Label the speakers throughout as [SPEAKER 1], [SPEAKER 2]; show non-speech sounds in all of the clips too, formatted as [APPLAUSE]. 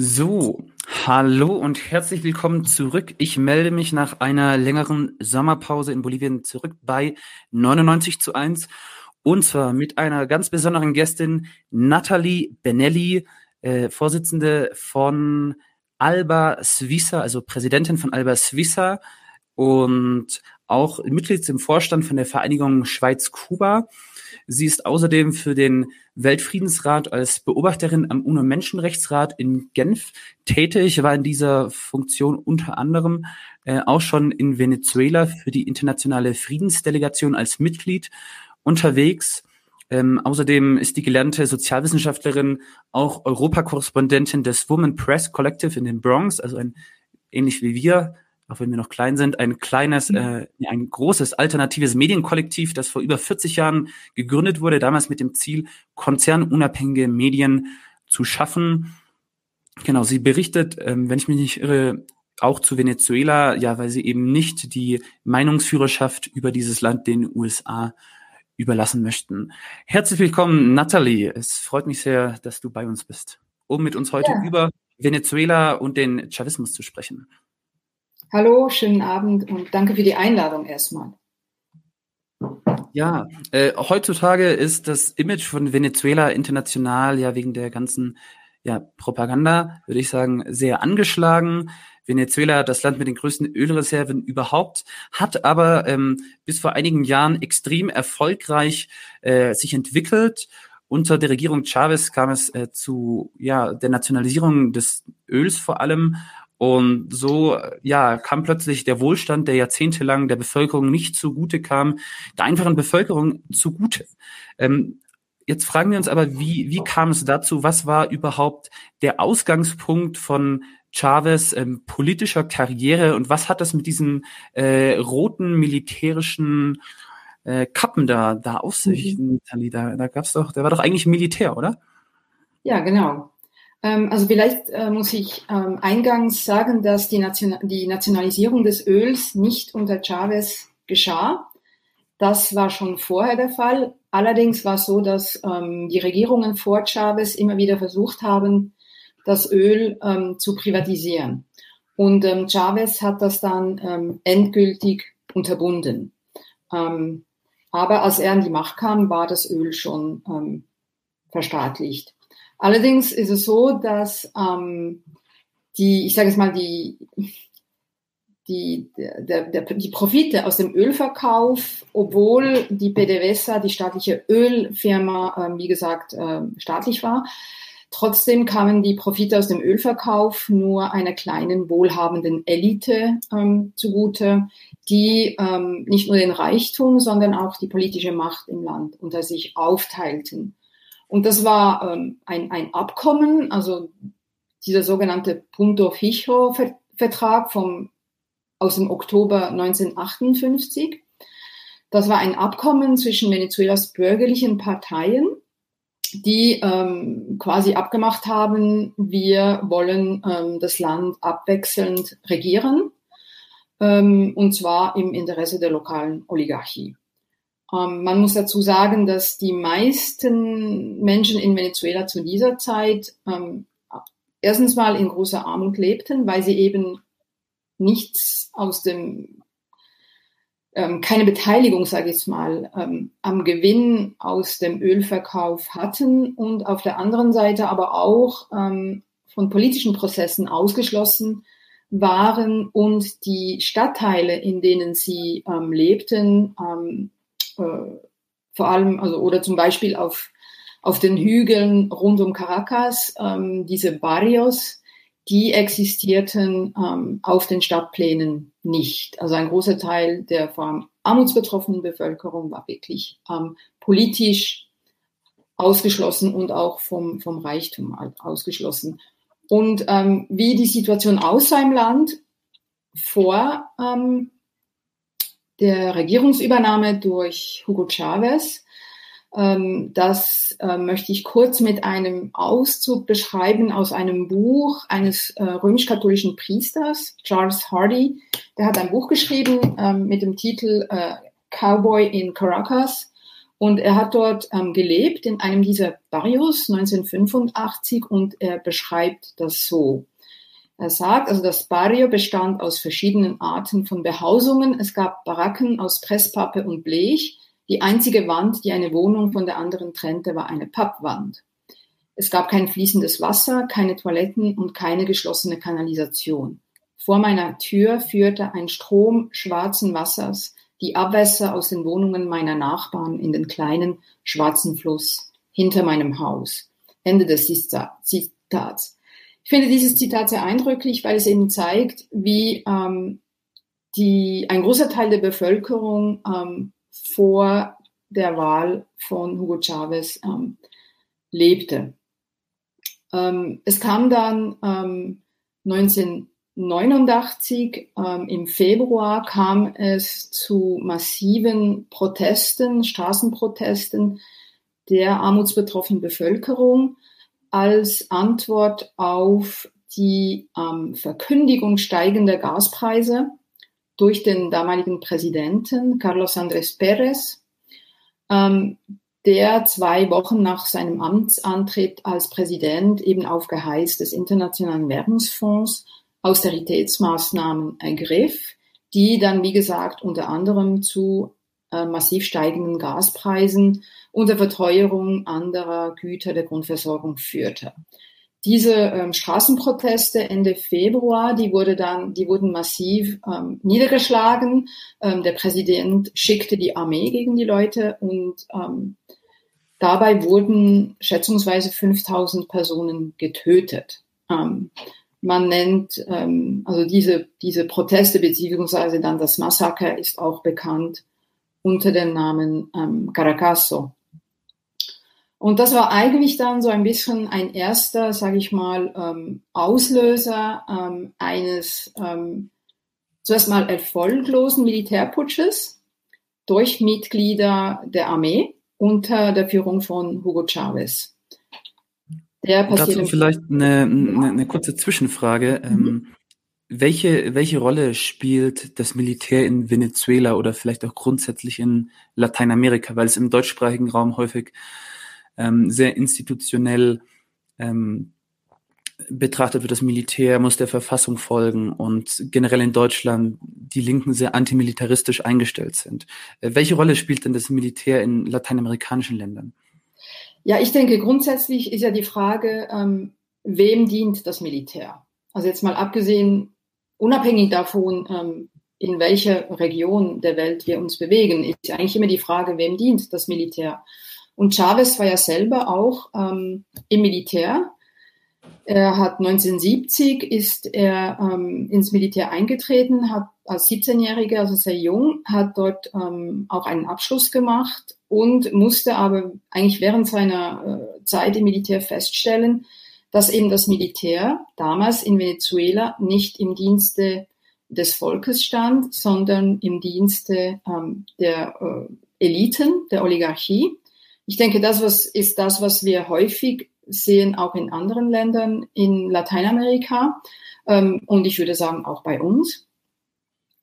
[SPEAKER 1] So, hallo und herzlich willkommen zurück. Ich melde mich nach einer längeren Sommerpause in Bolivien zurück bei 99 zu 1 und zwar mit einer ganz besonderen Gästin, Nathalie Benelli, äh, Vorsitzende von Alba Suiza, also Präsidentin von Alba Suiza und auch Mitglied im Vorstand von der Vereinigung Schweiz-Kuba. Sie ist außerdem für den Weltfriedensrat als Beobachterin am UNO-Menschenrechtsrat in Genf tätig, war in dieser Funktion unter anderem äh, auch schon in Venezuela für die internationale Friedensdelegation als Mitglied unterwegs. Ähm, außerdem ist die gelernte Sozialwissenschaftlerin auch Europakorrespondentin des Women Press Collective in den Bronx, also ein ähnlich wie wir auch wenn wir noch klein sind, ein kleines, mhm. äh, ein großes alternatives Medienkollektiv, das vor über 40 Jahren gegründet wurde, damals mit dem Ziel, konzernunabhängige Medien zu schaffen. Genau, sie berichtet, ähm, wenn ich mich nicht irre, auch zu Venezuela, ja, weil sie eben nicht die Meinungsführerschaft über dieses Land den USA überlassen möchten. Herzlich willkommen, Natalie. Es freut mich sehr, dass du bei uns bist, um mit uns heute ja. über Venezuela und den Chavismus zu sprechen.
[SPEAKER 2] Hallo, schönen Abend und danke für die Einladung erstmal.
[SPEAKER 1] Ja, äh, heutzutage ist das Image von Venezuela international ja wegen der ganzen ja, Propaganda, würde ich sagen, sehr angeschlagen. Venezuela, das Land mit den größten Ölreserven überhaupt, hat aber ähm, bis vor einigen Jahren extrem erfolgreich äh, sich entwickelt. Unter der Regierung Chavez kam es äh, zu ja, der Nationalisierung des Öls vor allem und so, ja, kam plötzlich der Wohlstand, der jahrzehntelang der Bevölkerung nicht zugute kam, der einfachen Bevölkerung zugute. Ähm, jetzt fragen wir uns aber, wie, wie kam es dazu? Was war überhaupt der Ausgangspunkt von Chavez ähm, politischer Karriere und was hat das mit diesen äh, roten militärischen äh, Kappen da, da auf sich, mhm. Da, da gab's doch, der war doch eigentlich Militär, oder?
[SPEAKER 2] Ja, genau. Ähm, also vielleicht äh, muss ich ähm, eingangs sagen, dass die, Nation die Nationalisierung des Öls nicht unter Chavez geschah. Das war schon vorher der Fall. Allerdings war es so, dass ähm, die Regierungen vor Chavez immer wieder versucht haben, das Öl zu privatisieren. Und Chavez hat das dann endgültig unterbunden. Aber als er an die Macht kam, war das Öl schon verstaatlicht. Allerdings ist es so, dass ähm, die, ich sage jetzt mal, die, die, der, der, die Profite aus dem Ölverkauf, obwohl die PDVSA, die staatliche Ölfirma, ähm, wie gesagt, äh, staatlich war, trotzdem kamen die Profite aus dem Ölverkauf nur einer kleinen wohlhabenden Elite ähm, zugute, die ähm, nicht nur den Reichtum, sondern auch die politische Macht im Land unter sich aufteilten. Und das war ähm, ein, ein Abkommen, also dieser sogenannte Punto Fijo Vertrag vom, aus dem Oktober 1958. Das war ein Abkommen zwischen Venezuelas bürgerlichen Parteien, die ähm, quasi abgemacht haben, wir wollen ähm, das Land abwechselnd regieren, ähm, und zwar im Interesse der lokalen Oligarchie. Ähm, man muss dazu sagen, dass die meisten Menschen in Venezuela zu dieser Zeit ähm, erstens mal in großer Armut lebten, weil sie eben nichts aus dem, ähm, keine Beteiligung, sage ich mal, ähm, am Gewinn aus dem Ölverkauf hatten und auf der anderen Seite aber auch ähm, von politischen Prozessen ausgeschlossen waren und die Stadtteile, in denen sie lebten, äh, vor allem, also oder zum Beispiel auf, auf den Hügeln rund um Caracas, ähm, diese Barrios, die existierten ähm, auf den Stadtplänen nicht. Also ein großer Teil der vor allem armutsbetroffenen Bevölkerung war wirklich ähm, politisch ausgeschlossen und auch vom, vom Reichtum ausgeschlossen. Und ähm, wie die Situation aussah im Land vor ähm, der Regierungsübernahme durch Hugo Chavez. Ähm, das äh, möchte ich kurz mit einem Auszug beschreiben aus einem Buch eines äh, römisch-katholischen Priesters, Charles Hardy. Der hat ein Buch geschrieben ähm, mit dem Titel äh, Cowboy in Caracas. Und er hat dort ähm, gelebt in einem dieser Barrios 1985 und er beschreibt das so. Er sagt, also das Barrio bestand aus verschiedenen Arten von Behausungen. Es gab Baracken aus Presspappe und Blech. Die einzige Wand, die eine Wohnung von der anderen trennte, war eine Pappwand. Es gab kein fließendes Wasser, keine Toiletten und keine geschlossene Kanalisation. Vor meiner Tür führte ein Strom schwarzen Wassers die Abwässer aus den Wohnungen meiner Nachbarn in den kleinen schwarzen Fluss hinter meinem Haus. Ende des Zitats. Ich finde dieses Zitat sehr eindrücklich, weil es eben zeigt, wie ähm, die, ein großer Teil der Bevölkerung ähm, vor der Wahl von Hugo Chavez ähm, lebte. Ähm, es kam dann ähm, 19 1989 ähm, im Februar kam es zu massiven Protesten, Straßenprotesten der armutsbetroffenen Bevölkerung als Antwort auf die ähm, Verkündigung steigender Gaspreise durch den damaligen Präsidenten Carlos Andrés Pérez, ähm, der zwei Wochen nach seinem Amtsantritt als Präsident eben auf Geheiß des Internationalen Währungsfonds Austeritätsmaßnahmen ergriff, die dann, wie gesagt, unter anderem zu äh, massiv steigenden Gaspreisen und der Verteuerung anderer Güter der Grundversorgung führte. Diese ähm, Straßenproteste Ende Februar, die wurde dann, die wurden massiv ähm, niedergeschlagen. Ähm, der Präsident schickte die Armee gegen die Leute und ähm, dabei wurden schätzungsweise 5000 Personen getötet. Ähm, man nennt, ähm, also diese, diese Proteste beziehungsweise dann das Massaker ist auch bekannt unter dem Namen ähm, Caracasso. Und das war eigentlich dann so ein bisschen ein erster, sage ich mal, ähm, Auslöser ähm, eines ähm, zuerst mal erfolglosen Militärputsches durch Mitglieder der Armee unter der Führung von Hugo Chavez.
[SPEAKER 1] Der Dazu vielleicht eine, eine, eine, kurze Zwischenfrage. Mhm. Ähm, welche, welche Rolle spielt das Militär in Venezuela oder vielleicht auch grundsätzlich in Lateinamerika, weil es im deutschsprachigen Raum häufig ähm, sehr institutionell ähm, betrachtet wird, das Militär muss der Verfassung folgen und generell in Deutschland die Linken sehr antimilitaristisch eingestellt sind. Äh, welche Rolle spielt denn das Militär in lateinamerikanischen Ländern?
[SPEAKER 2] Ja, ich denke, grundsätzlich ist ja die Frage, ähm, wem dient das Militär? Also jetzt mal abgesehen, unabhängig davon, ähm, in welcher Region der Welt wir uns bewegen, ist eigentlich immer die Frage, wem dient das Militär? Und Chavez war ja selber auch ähm, im Militär. Er hat 1970 ist er ähm, ins Militär eingetreten, hat als 17-Jähriger, also sehr jung, hat dort ähm, auch einen Abschluss gemacht und musste aber eigentlich während seiner äh, Zeit im Militär feststellen, dass eben das Militär damals in Venezuela nicht im Dienste des Volkes stand, sondern im Dienste ähm, der äh, Eliten, der Oligarchie. Ich denke, das was, ist das, was wir häufig sehen, auch in anderen Ländern in Lateinamerika ähm, und ich würde sagen auch bei uns.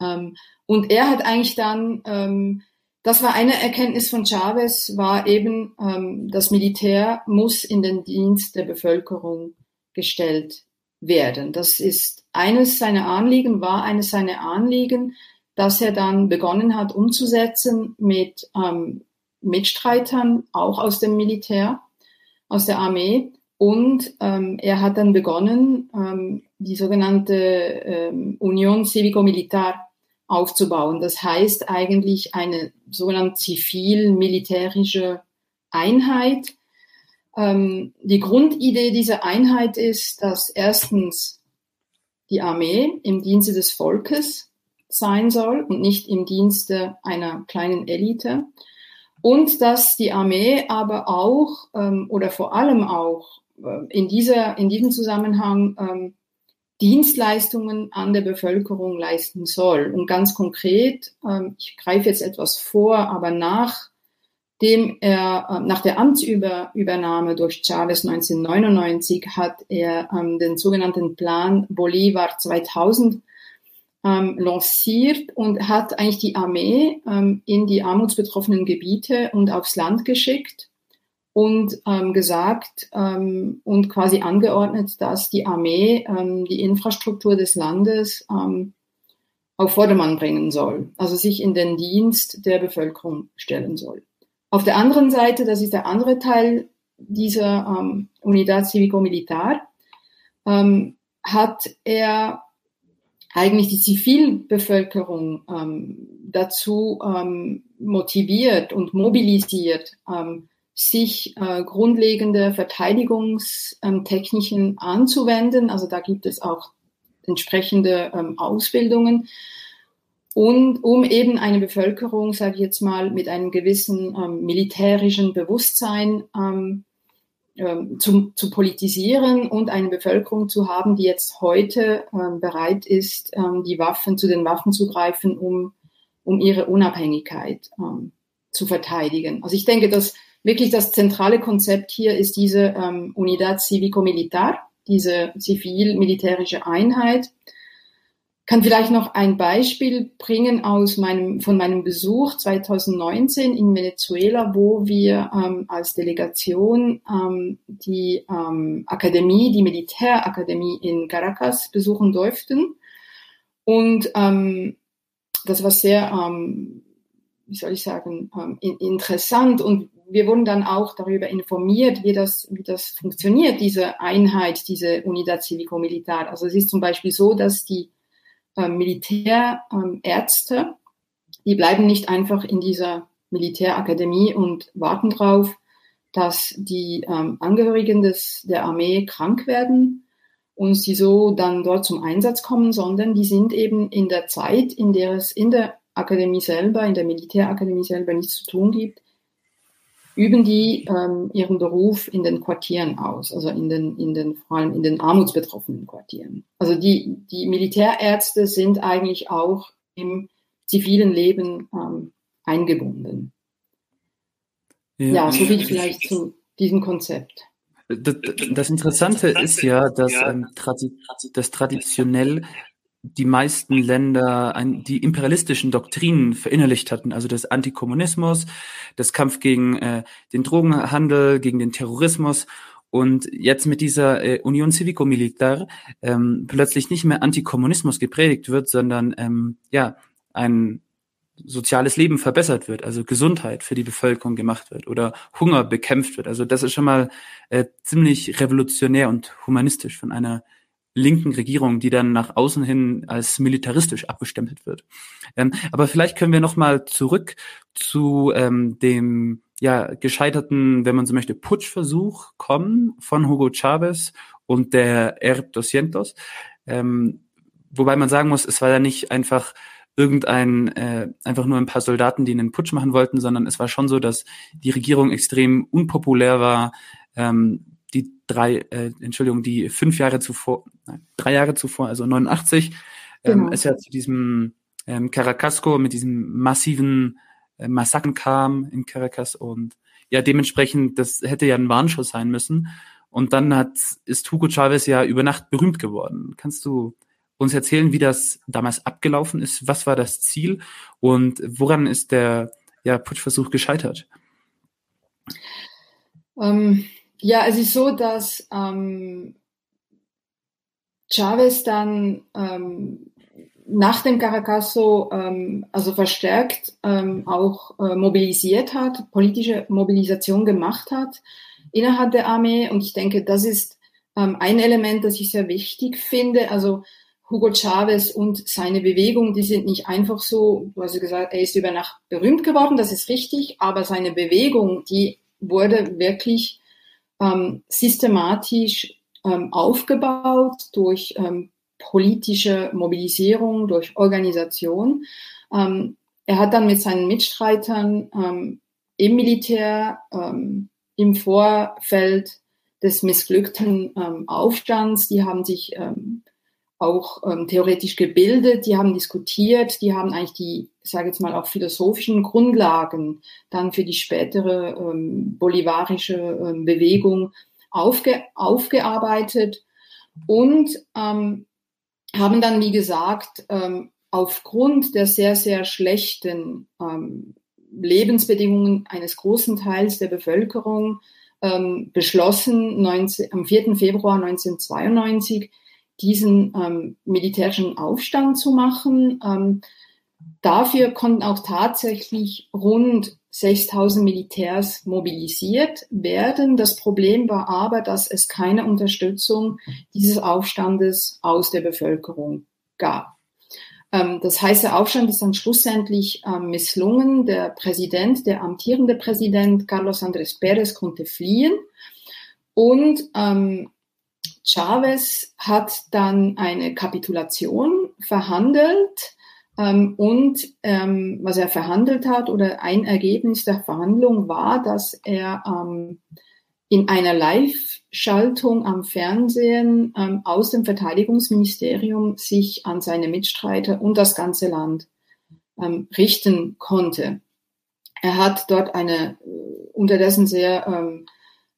[SPEAKER 2] Ähm, und er hat eigentlich dann ähm, das war eine Erkenntnis von Chavez, war eben, ähm, das Militär muss in den Dienst der Bevölkerung gestellt werden. Das ist eines seiner Anliegen, war eines seiner Anliegen, dass er dann begonnen hat umzusetzen mit ähm, Mitstreitern, auch aus dem Militär, aus der Armee. Und ähm, er hat dann begonnen, ähm, die sogenannte ähm, Union Civico-Militar aufzubauen. Das heißt eigentlich eine sogenannte zivil-militärische Einheit. Ähm, die Grundidee dieser Einheit ist, dass erstens die Armee im Dienste des Volkes sein soll und nicht im Dienste einer kleinen Elite. Und dass die Armee aber auch ähm, oder vor allem auch äh, in, dieser, in diesem Zusammenhang ähm, Dienstleistungen an der Bevölkerung leisten soll. Und ganz konkret, ähm, ich greife jetzt etwas vor, aber nach dem er, äh, nach der Amtsübernahme durch Chavez 1999 hat er ähm, den sogenannten Plan Bolivar 2000 ähm, lanciert und hat eigentlich die Armee ähm, in die armutsbetroffenen Gebiete und aufs Land geschickt und ähm, gesagt ähm, und quasi angeordnet, dass die Armee ähm, die Infrastruktur des Landes ähm, auf Vordermann bringen soll, also sich in den Dienst der Bevölkerung stellen soll. Auf der anderen Seite, das ist der andere Teil dieser ähm, Unidad Civico-Militar, ähm, hat er eigentlich die Zivilbevölkerung ähm, dazu ähm, motiviert und mobilisiert, ähm, sich äh, grundlegende Verteidigungstechniken anzuwenden. Also da gibt es auch entsprechende ähm, Ausbildungen. Und um eben eine Bevölkerung, sage ich jetzt mal, mit einem gewissen ähm, militärischen Bewusstsein ähm, ähm, zu, zu politisieren und eine Bevölkerung zu haben, die jetzt heute ähm, bereit ist, ähm, die Waffen zu den Waffen zu greifen, um, um ihre Unabhängigkeit ähm, zu verteidigen. Also ich denke, dass wirklich das zentrale Konzept hier ist diese ähm, Unidad Civico-Militar, diese zivil-militärische Einheit, kann vielleicht noch ein Beispiel bringen aus meinem, von meinem Besuch 2019 in Venezuela, wo wir ähm, als Delegation ähm, die ähm, Akademie, die Militärakademie in Caracas besuchen durften. Und ähm, das war sehr, ähm, wie soll ich sagen, ähm, interessant und wir wurden dann auch darüber informiert, wie das, wie das funktioniert, diese Einheit, diese Unidad Civico-Militar. Also es ist zum Beispiel so, dass die äh, Militärärzte, ähm, die bleiben nicht einfach in dieser Militärakademie und warten darauf, dass die ähm, Angehörigen des, der Armee krank werden und sie so dann dort zum Einsatz kommen, sondern die sind eben in der Zeit, in der es in der Akademie selber, in der Militärakademie selber nichts zu tun gibt, üben die ähm, ihren Beruf in den Quartieren aus, also in den, in den, vor allem in den armutsbetroffenen Quartieren. Also die, die Militärärzte sind eigentlich auch im zivilen Leben ähm, eingebunden. Ja, ja so viel vielleicht zu diesem Konzept.
[SPEAKER 1] Das, das Interessante ist ja, dass ähm, das traditionell die meisten Länder ein, die imperialistischen Doktrinen verinnerlicht hatten, also das Antikommunismus, das Kampf gegen äh, den Drogenhandel, gegen den Terrorismus und jetzt mit dieser äh, Union Civico Militar ähm, plötzlich nicht mehr Antikommunismus gepredigt wird, sondern ähm, ja ein soziales Leben verbessert wird, also Gesundheit für die Bevölkerung gemacht wird oder Hunger bekämpft wird. Also das ist schon mal äh, ziemlich revolutionär und humanistisch von einer linken Regierung, die dann nach außen hin als militaristisch abgestempelt wird. Ähm, aber vielleicht können wir noch mal zurück zu ähm, dem ja gescheiterten, wenn man so möchte, Putschversuch kommen von Hugo Chavez und der Erb Doscientos. Ähm, wobei man sagen muss, es war ja nicht einfach irgendein äh, einfach nur ein paar Soldaten, die einen Putsch machen wollten, sondern es war schon so, dass die Regierung extrem unpopulär war. Ähm, drei, äh, Entschuldigung, die fünf Jahre zuvor, nein, drei Jahre zuvor, also 89, ähm, genau. es ja zu diesem ähm, Caracasco mit diesem massiven äh, Massakern kam in Caracas und ja, dementsprechend, das hätte ja ein Warnschuss sein müssen. Und dann hat, ist Hugo Chavez ja über Nacht berühmt geworden. Kannst du uns erzählen, wie das damals abgelaufen ist? Was war das Ziel? Und woran ist der ja, Putschversuch gescheitert?
[SPEAKER 2] Ähm, ja, es ist so, dass ähm, Chavez dann ähm, nach dem Caracasso ähm, also verstärkt ähm, auch äh, mobilisiert hat, politische Mobilisation gemacht hat innerhalb der Armee. Und ich denke, das ist ähm, ein Element, das ich sehr wichtig finde. Also Hugo Chavez und seine Bewegung, die sind nicht einfach so, du hast gesagt, er ist über Nacht berühmt geworden, das ist richtig, aber seine Bewegung, die wurde wirklich ähm, systematisch ähm, aufgebaut durch ähm, politische Mobilisierung, durch Organisation. Ähm, er hat dann mit seinen Mitstreitern ähm, im Militär, ähm, im Vorfeld des missglückten Aufstands, die haben sich auch ähm, theoretisch gebildet, die haben diskutiert, die haben eigentlich die, sage jetzt mal, auch philosophischen Grundlagen dann für die spätere ähm, bolivarische ähm, Bewegung aufge, aufgearbeitet und ähm, haben dann, wie gesagt, ähm, aufgrund der sehr, sehr schlechten ähm, Lebensbedingungen eines großen Teils der Bevölkerung ähm, beschlossen, 19, am 4. Februar 1992 diesen ähm, militärischen Aufstand zu machen. Ähm, dafür konnten auch tatsächlich rund 6000 Militärs mobilisiert werden. Das Problem war aber, dass es keine Unterstützung dieses Aufstandes aus der Bevölkerung gab. Ähm, das heißt, der Aufstand ist dann schlussendlich ähm, misslungen. Der Präsident, der amtierende Präsident Carlos Andrés Pérez konnte fliehen und ähm, Chavez hat dann eine Kapitulation verhandelt ähm, und ähm, was er verhandelt hat oder ein Ergebnis der Verhandlung war, dass er ähm, in einer Live-Schaltung am Fernsehen ähm, aus dem Verteidigungsministerium sich an seine Mitstreiter und das ganze Land ähm, richten konnte. Er hat dort eine äh, unterdessen sehr ähm, äh,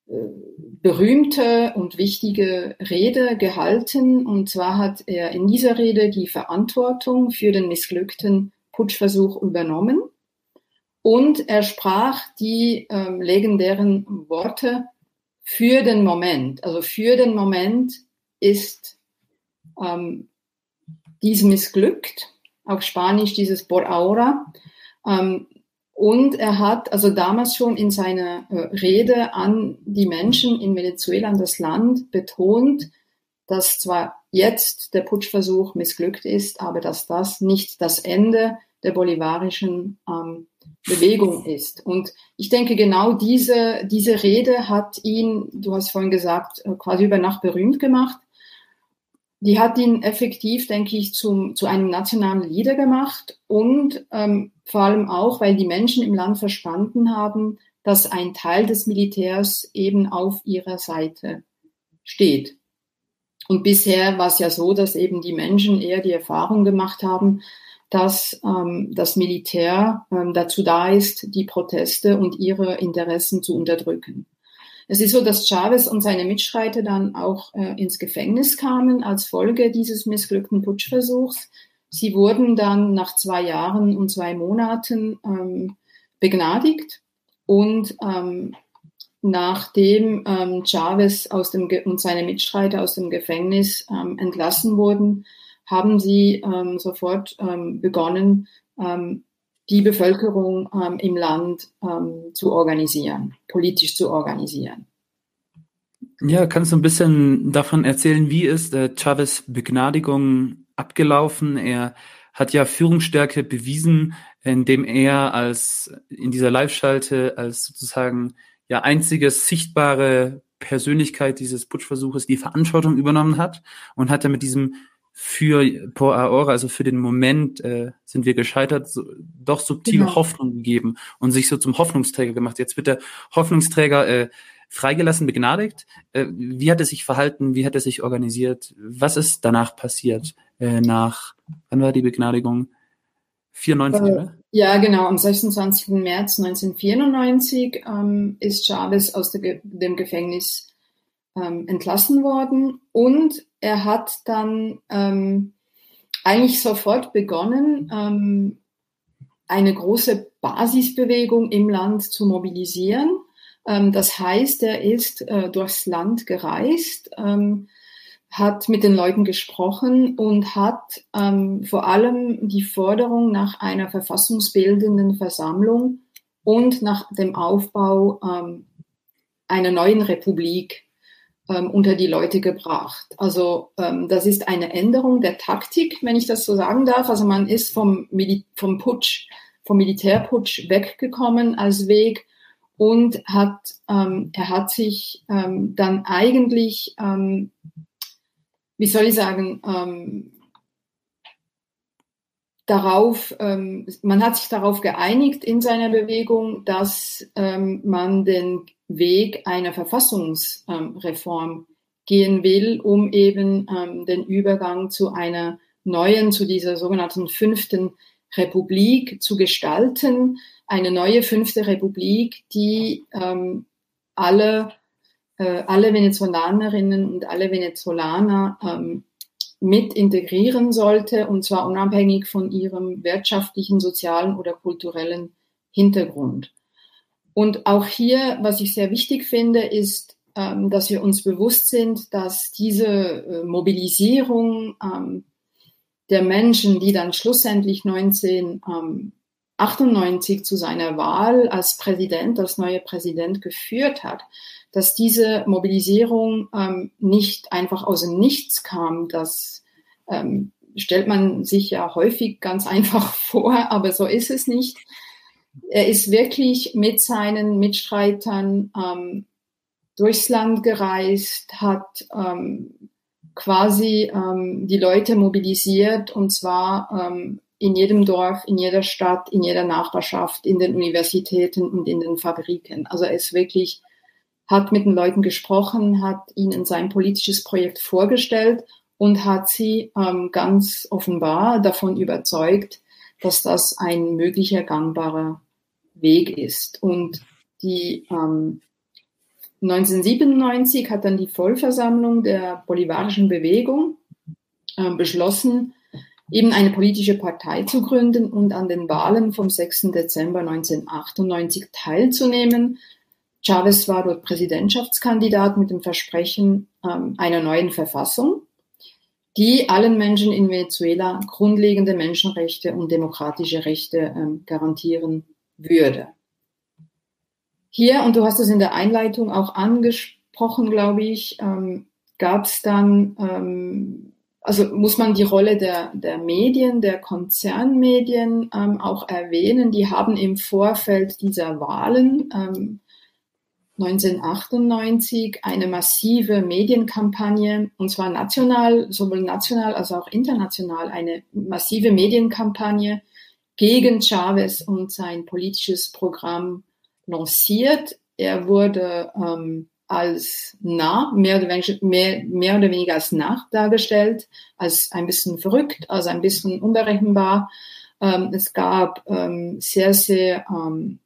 [SPEAKER 2] berühmte und wichtige Rede gehalten. Und zwar hat er in dieser Rede die Verantwortung für den missglückten Putschversuch übernommen. Und er sprach die ähm, legendären Worte, für den Moment, also für den Moment ist ähm, dies missglückt, auf Spanisch dieses por ahora. Ähm, und er hat also damals schon in seiner äh, Rede an die Menschen in Venezuela, an das Land, betont, dass zwar jetzt der Putschversuch missglückt ist, aber dass das nicht das Ende der bolivarischen ähm, Bewegung ist. Und ich denke, genau diese, diese Rede hat ihn, du hast vorhin gesagt, äh, quasi über Nacht berühmt gemacht. Die hat ihn effektiv, denke ich, zum, zu einem nationalen Leader gemacht und ähm, vor allem auch, weil die Menschen im Land verstanden haben, dass ein Teil des Militärs eben auf ihrer Seite steht. Und bisher war es ja so, dass eben die Menschen eher die Erfahrung gemacht haben, dass ähm, das Militär ähm, dazu da ist, die Proteste und ihre Interessen zu unterdrücken. Es ist so, dass Chavez und seine Mitstreiter dann auch äh, ins Gefängnis kamen als Folge dieses missglückten Putschversuchs. Sie wurden dann nach zwei Jahren und zwei Monaten ähm, begnadigt und ähm, nachdem ähm, Chavez aus dem und seine Mitstreiter aus dem Gefängnis ähm, entlassen wurden, haben sie ähm, sofort ähm, begonnen, ähm, die Bevölkerung ähm, im Land ähm, zu organisieren, politisch zu organisieren.
[SPEAKER 1] Ja, kannst du ein bisschen davon erzählen, wie ist äh, Chavez Begnadigung abgelaufen? Er hat ja Führungsstärke bewiesen, indem er als in dieser Live-Schalte als sozusagen ja einzige sichtbare Persönlichkeit dieses Putschversuches die Verantwortung übernommen hat und hat er mit diesem für por ahora, also für den Moment äh, sind wir gescheitert, so, doch subtil genau. Hoffnung gegeben und sich so zum Hoffnungsträger gemacht. Jetzt wird der Hoffnungsträger äh, freigelassen, begnadigt. Äh, wie hat er sich verhalten? Wie hat er sich organisiert? Was ist danach passiert? Äh, nach, wann war die Begnadigung? 94, äh, oder?
[SPEAKER 2] Ja, genau. Am 26. März 1994 ähm, ist Chavez aus der, dem Gefängnis ähm, entlassen worden und er hat dann ähm, eigentlich sofort begonnen, ähm, eine große Basisbewegung im Land zu mobilisieren. Ähm, das heißt, er ist äh, durchs Land gereist, ähm, hat mit den Leuten gesprochen und hat ähm, vor allem die Forderung nach einer verfassungsbildenden Versammlung und nach dem Aufbau ähm, einer neuen Republik ähm, unter die Leute gebracht. Also ähm, das ist eine Änderung der Taktik, wenn ich das so sagen darf. Also man ist vom, Mil vom Putsch, vom Militärputsch weggekommen als Weg und hat, ähm, er hat sich ähm, dann eigentlich, ähm, wie soll ich sagen, ähm, darauf, ähm, man hat sich darauf geeinigt in seiner Bewegung, dass ähm, man den Weg einer Verfassungsreform gehen will, um eben ähm, den Übergang zu einer neuen, zu dieser sogenannten fünften Republik zu gestalten. Eine neue fünfte Republik, die ähm, alle, äh, alle Venezolanerinnen und alle Venezolaner ähm, mit integrieren sollte, und zwar unabhängig von ihrem wirtschaftlichen, sozialen oder kulturellen Hintergrund. Und auch hier, was ich sehr wichtig finde, ist, ähm, dass wir uns bewusst sind, dass diese äh, Mobilisierung ähm, der Menschen, die dann schlussendlich 1998 zu seiner Wahl als Präsident, als neuer Präsident geführt hat, dass diese Mobilisierung ähm, nicht einfach aus dem Nichts kam. Das ähm, stellt man sich ja häufig ganz [LAUGHS] einfach vor, aber so ist es nicht. Er ist wirklich mit seinen Mitstreitern ähm, durchs Land gereist, hat ähm, quasi ähm, die Leute mobilisiert und zwar ähm, in jedem Dorf, in jeder Stadt, in jeder Nachbarschaft, in den Universitäten und in den Fabriken. Also er ist wirklich hat mit den Leuten gesprochen, hat ihnen sein politisches Projekt vorgestellt und hat sie ähm, ganz offenbar davon überzeugt, dass das ein möglicher gangbarer Weg ist. Und die ähm, 1997 hat dann die Vollversammlung der bolivarischen Bewegung äh, beschlossen, eben eine politische Partei zu gründen und an den Wahlen vom 6. Dezember 1998 teilzunehmen Chavez war dort Präsidentschaftskandidat mit dem Versprechen ähm, einer neuen Verfassung, die allen Menschen in Venezuela grundlegende Menschenrechte und demokratische Rechte ähm, garantieren würde. Hier, und du hast es in der Einleitung auch angesprochen, glaube ich, ähm, gab es dann, also muss man die Rolle der, der Medien, der Konzernmedien ähm, auch erwähnen. Die haben im Vorfeld dieser Wahlen ähm, 1998 eine massive Medienkampagne, und zwar national, sowohl national als auch international, eine massive Medienkampagne gegen Chavez und sein politisches Programm lanciert. Er wurde ähm, als nah, mehr oder, weniger, mehr, mehr oder weniger als nach dargestellt, als ein bisschen verrückt, als ein bisschen unberechenbar. Ähm, es gab ähm, sehr, sehr ähm,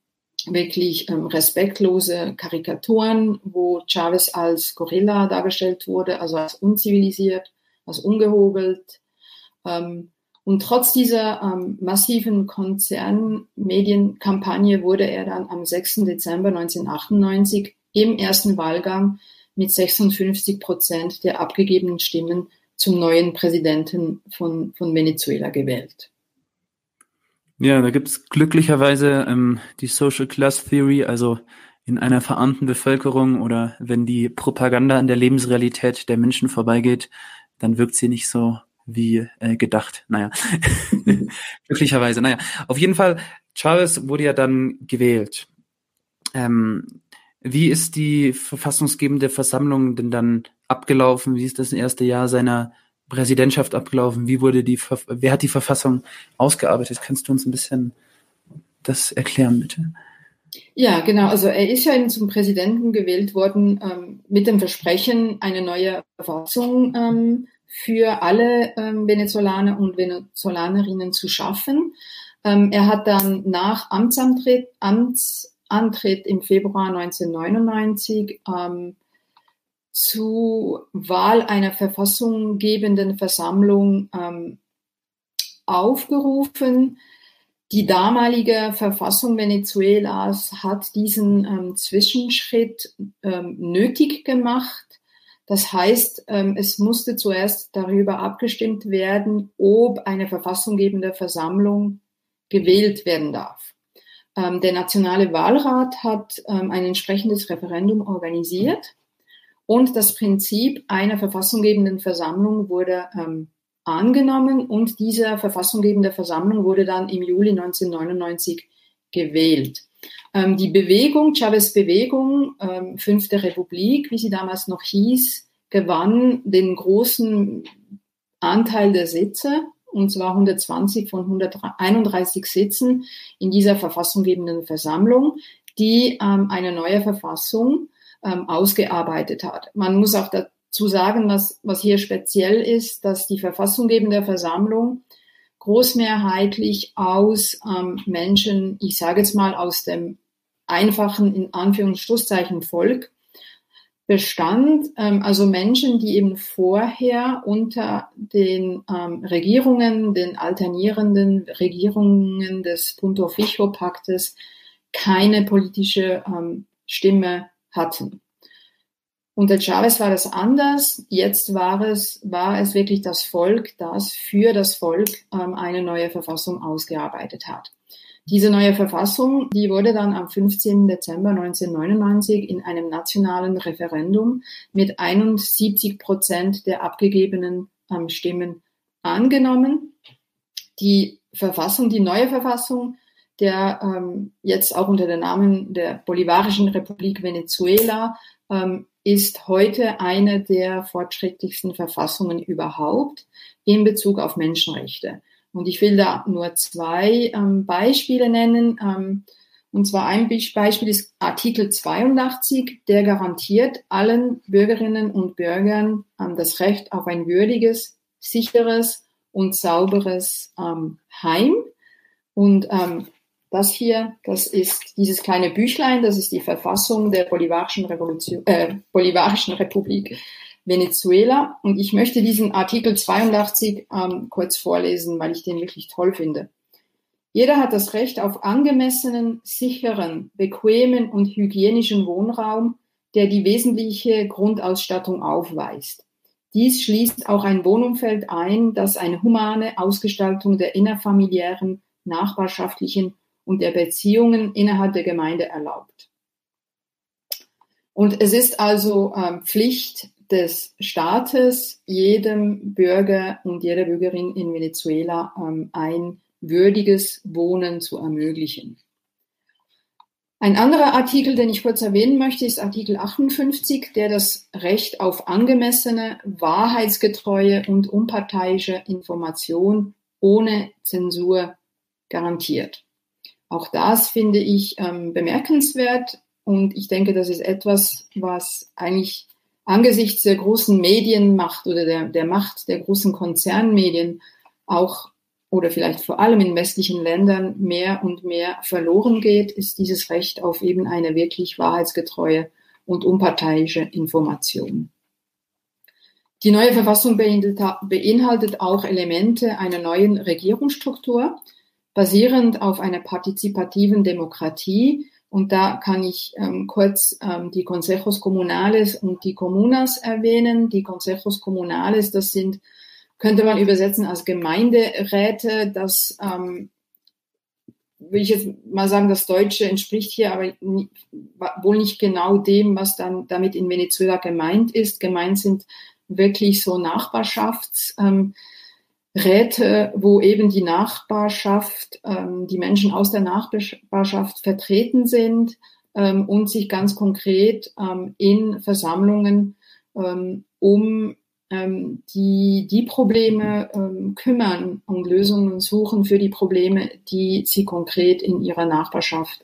[SPEAKER 2] wirklich ähm, respektlose Karikaturen, wo Chavez als Gorilla dargestellt wurde, also als unzivilisiert, als ungehobelt. Ähm, und trotz dieser ähm, massiven Konzernmedienkampagne wurde er dann am 6. Dezember 1998 im ersten Wahlgang mit 56 Prozent der abgegebenen Stimmen zum neuen Präsidenten von, von Venezuela gewählt.
[SPEAKER 1] Ja, da gibt's glücklicherweise ähm, die Social Class Theory, also in einer verarmten Bevölkerung oder wenn die Propaganda an der Lebensrealität der Menschen vorbeigeht, dann wirkt sie nicht so wie äh, gedacht. Naja, [LAUGHS] glücklicherweise. Naja, auf jeden Fall, Chavez wurde ja dann gewählt. Ähm, wie ist die verfassungsgebende Versammlung denn dann abgelaufen? Wie ist das erste Jahr seiner Präsidentschaft abgelaufen? Wie wurde die, wer hat die Verfassung ausgearbeitet? Kannst du uns ein bisschen das erklären, bitte?
[SPEAKER 2] Ja, genau. Also er ist ja zum Präsidenten gewählt worden ähm, mit dem Versprechen, eine neue Verfassung ähm, für alle ähm, Venezolaner und Venezolanerinnen zu schaffen. Ähm, er hat dann nach Amtsantritt, Amtsantritt im Februar 1999 ähm, zu Wahl einer verfassunggebenden Versammlung ähm, aufgerufen. Die damalige Verfassung Venezuelas hat diesen ähm, Zwischenschritt ähm, nötig gemacht. Das heißt, ähm, es musste zuerst darüber abgestimmt werden, ob eine verfassunggebende Versammlung gewählt werden darf. Ähm, der Nationale Wahlrat hat ähm, ein entsprechendes Referendum organisiert und das Prinzip einer verfassunggebenden Versammlung wurde ähm, angenommen und diese verfassunggebende Versammlung wurde dann im Juli 1999 gewählt. Ähm, die Bewegung, Chavez Bewegung, ähm, Fünfte Republik, wie sie damals noch hieß, gewann den großen Anteil der Sitze, und zwar 120 von 131 Sitzen in dieser verfassunggebenden Versammlung, die ähm, eine neue Verfassung ähm, ausgearbeitet hat. Man muss auch dazu sagen, dass, was hier speziell ist, dass die verfassunggebende Versammlung großmehrheitlich aus ähm, Menschen, ich sage jetzt mal aus dem einfachen, in Anführungszeichen Volk, bestand, ähm, also Menschen, die eben vorher unter den ähm, Regierungen, den alternierenden Regierungen des Punto Ficho Paktes keine politische ähm, Stimme hatten. Unter Chavez war das anders. Jetzt war es, war es wirklich das Volk, das für das Volk ähm, eine neue Verfassung ausgearbeitet hat. Diese neue Verfassung, die wurde dann am 15. Dezember 1999 in einem nationalen Referendum mit 71 Prozent der abgegebenen ähm, Stimmen angenommen. Die Verfassung, die neue Verfassung, der ähm, jetzt auch unter dem Namen der Bolivarischen Republik Venezuela ähm, ist heute eine der fortschrittlichsten Verfassungen überhaupt in Bezug auf Menschenrechte. Und ich will da nur zwei ähm, Beispiele nennen. Ähm, und zwar ein Beispiel ist Artikel 82, der garantiert allen Bürgerinnen und Bürgern ähm, das Recht auf ein würdiges, sicheres und sauberes ähm, Heim. Und ähm, das hier, das ist dieses kleine Büchlein, das ist die Verfassung der Bolivarischen, Revolution, äh, Bolivarischen Republik Venezuela. Und ich möchte diesen Artikel 82 ähm, kurz vorlesen, weil ich den wirklich toll finde. Jeder hat das Recht auf angemessenen, sicheren, bequemen und hygienischen Wohnraum, der die wesentliche Grundausstattung aufweist. Dies schließt auch ein Wohnumfeld ein, das eine humane Ausgestaltung der innerfamiliären, nachbarschaftlichen und der Beziehungen innerhalb der Gemeinde erlaubt. Und es ist also ähm, Pflicht des Staates, jedem Bürger und jeder Bürgerin in Venezuela ähm, ein würdiges Wohnen zu ermöglichen. Ein anderer Artikel, den ich kurz erwähnen möchte, ist Artikel 58, der das Recht auf angemessene, wahrheitsgetreue und unparteiische Information ohne Zensur garantiert. Auch das finde ich ähm, bemerkenswert und ich denke, das ist etwas, was eigentlich angesichts der großen Medienmacht oder der, der Macht der großen Konzernmedien auch oder vielleicht vor allem in westlichen Ländern mehr und mehr verloren geht, ist dieses Recht auf eben eine wirklich wahrheitsgetreue und unparteiische Information. Die neue Verfassung beinhaltet auch Elemente einer neuen Regierungsstruktur, basierend auf einer partizipativen Demokratie. Und da kann ich ähm, kurz ähm, die Consejos Comunales und die Comunas erwähnen. Die Consejos Comunales, das sind, könnte man übersetzen als Gemeinderäte. Das ähm, will ich jetzt mal sagen, das Deutsche entspricht hier aber wohl nicht genau dem, was dann damit in Venezuela gemeint ist. Gemeint sind wirklich so Nachbarschafts- ähm, Räte, wo eben die Nachbarschaft, ähm, die Menschen aus der Nachbarschaft vertreten sind ähm, und sich ganz konkret ähm, in Versammlungen ähm, um ähm, die, die Probleme ähm, kümmern und Lösungen suchen für die Probleme, die sie konkret in ihrer Nachbarschaft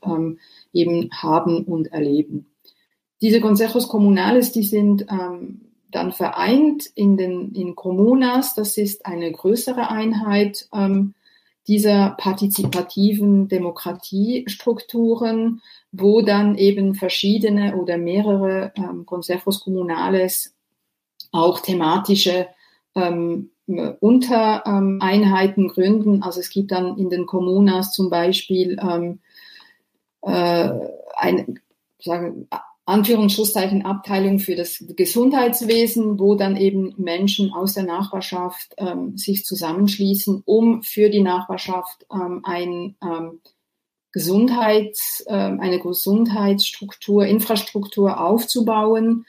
[SPEAKER 2] eben haben und erleben. Diese Consejos Comunales, die sind dann vereint in den in Comunas. Das ist eine größere Einheit ähm, dieser partizipativen Demokratiestrukturen, wo dann eben verschiedene oder mehrere ähm, Consejos Comunales auch thematische ähm, Untereinheiten gründen. Also es gibt dann in den Kommunas zum Beispiel ähm, äh, ein, sagen, Anführungsschlusszeichen Abteilung für das Gesundheitswesen, wo dann eben Menschen aus der Nachbarschaft ähm, sich zusammenschließen, um für die Nachbarschaft ähm, ein ähm, Gesundheits, äh, eine Gesundheitsstruktur, Infrastruktur aufzubauen.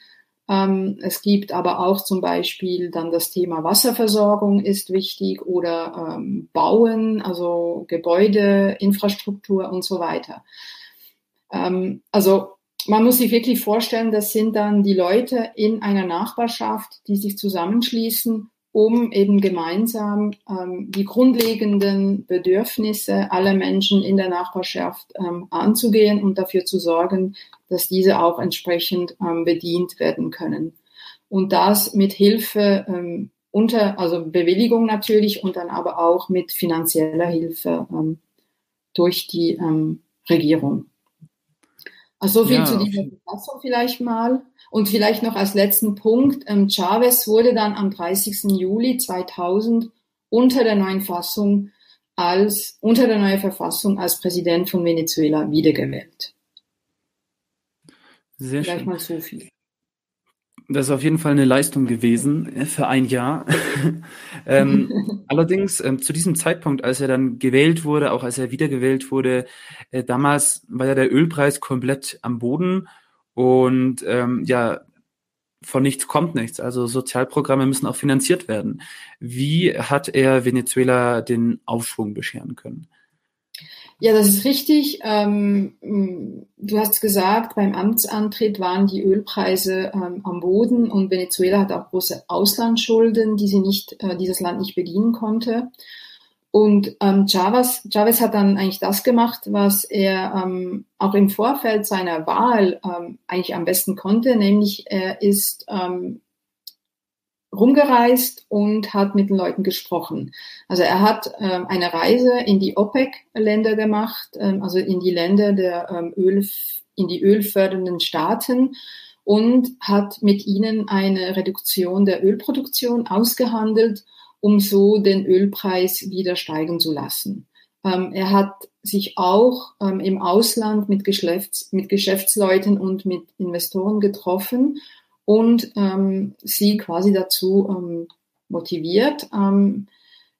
[SPEAKER 2] Ähm, es gibt aber auch zum Beispiel dann das Thema Wasserversorgung ist wichtig oder ähm, Bauen, also Gebäude, Infrastruktur und so weiter. Ähm, also man muss sich wirklich vorstellen, das sind dann die Leute in einer Nachbarschaft, die sich zusammenschließen, um eben gemeinsam ähm, die grundlegenden Bedürfnisse aller Menschen in der Nachbarschaft ähm, anzugehen und dafür zu sorgen, dass diese auch entsprechend ähm, bedient werden können. Und das mit Hilfe ähm, unter, also Bewilligung natürlich und dann aber auch mit finanzieller Hilfe ähm, durch die ähm, Regierung. Also so viel ja, zu dieser Verfassung vielleicht mal. Und vielleicht noch als letzten Punkt, ähm, Chavez wurde dann am 30. Juli 2000 unter der neuen Fassung als, unter der neuen Verfassung als Präsident von Venezuela wiedergewählt.
[SPEAKER 1] Sehr vielleicht schön. mal so viel. Das ist auf jeden Fall eine Leistung gewesen äh, für ein Jahr. [LAUGHS] ähm, allerdings ähm, zu diesem Zeitpunkt, als er dann gewählt wurde, auch als er wiedergewählt wurde, äh, damals war ja der Ölpreis komplett am Boden und ähm, ja, von nichts kommt nichts. Also Sozialprogramme müssen auch finanziert werden. Wie hat er Venezuela den Aufschwung bescheren können?
[SPEAKER 2] Ja, das ist richtig. Ähm, du hast gesagt, beim Amtsantritt waren die Ölpreise ähm, am Boden und Venezuela hat auch große Auslandsschulden, die sie nicht, äh, dieses Land nicht bedienen konnte. Und ähm, Chavez, Chavez hat dann eigentlich das gemacht, was er ähm, auch im Vorfeld seiner Wahl ähm, eigentlich am besten konnte, nämlich er ist ähm, rumgereist und hat mit den Leuten gesprochen. Also er hat ähm, eine Reise in die OPEC-Länder gemacht, ähm, also in die Länder der ähm, Öl, in die ölfördernden Staaten und hat mit ihnen eine Reduktion der Ölproduktion ausgehandelt, um so den Ölpreis wieder steigen zu lassen. Ähm, er hat sich auch ähm, im Ausland mit, Geschäfts-, mit Geschäftsleuten und mit Investoren getroffen und ähm, sie quasi dazu ähm, motiviert, ähm,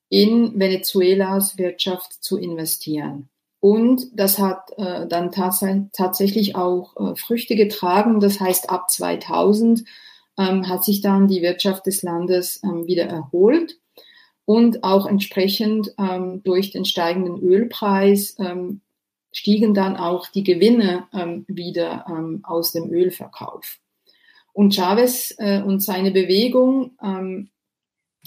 [SPEAKER 2] in Venezuelas Wirtschaft zu investieren. Und das hat äh, dann tats tatsächlich auch äh, Früchte getragen. Das heißt, ab 2000 ähm, hat sich dann die Wirtschaft des Landes ähm, wieder erholt und auch entsprechend ähm, durch den steigenden Ölpreis ähm, stiegen dann auch die Gewinne ähm, wieder ähm, aus dem Ölverkauf. Und Chavez äh, und seine Bewegung ähm,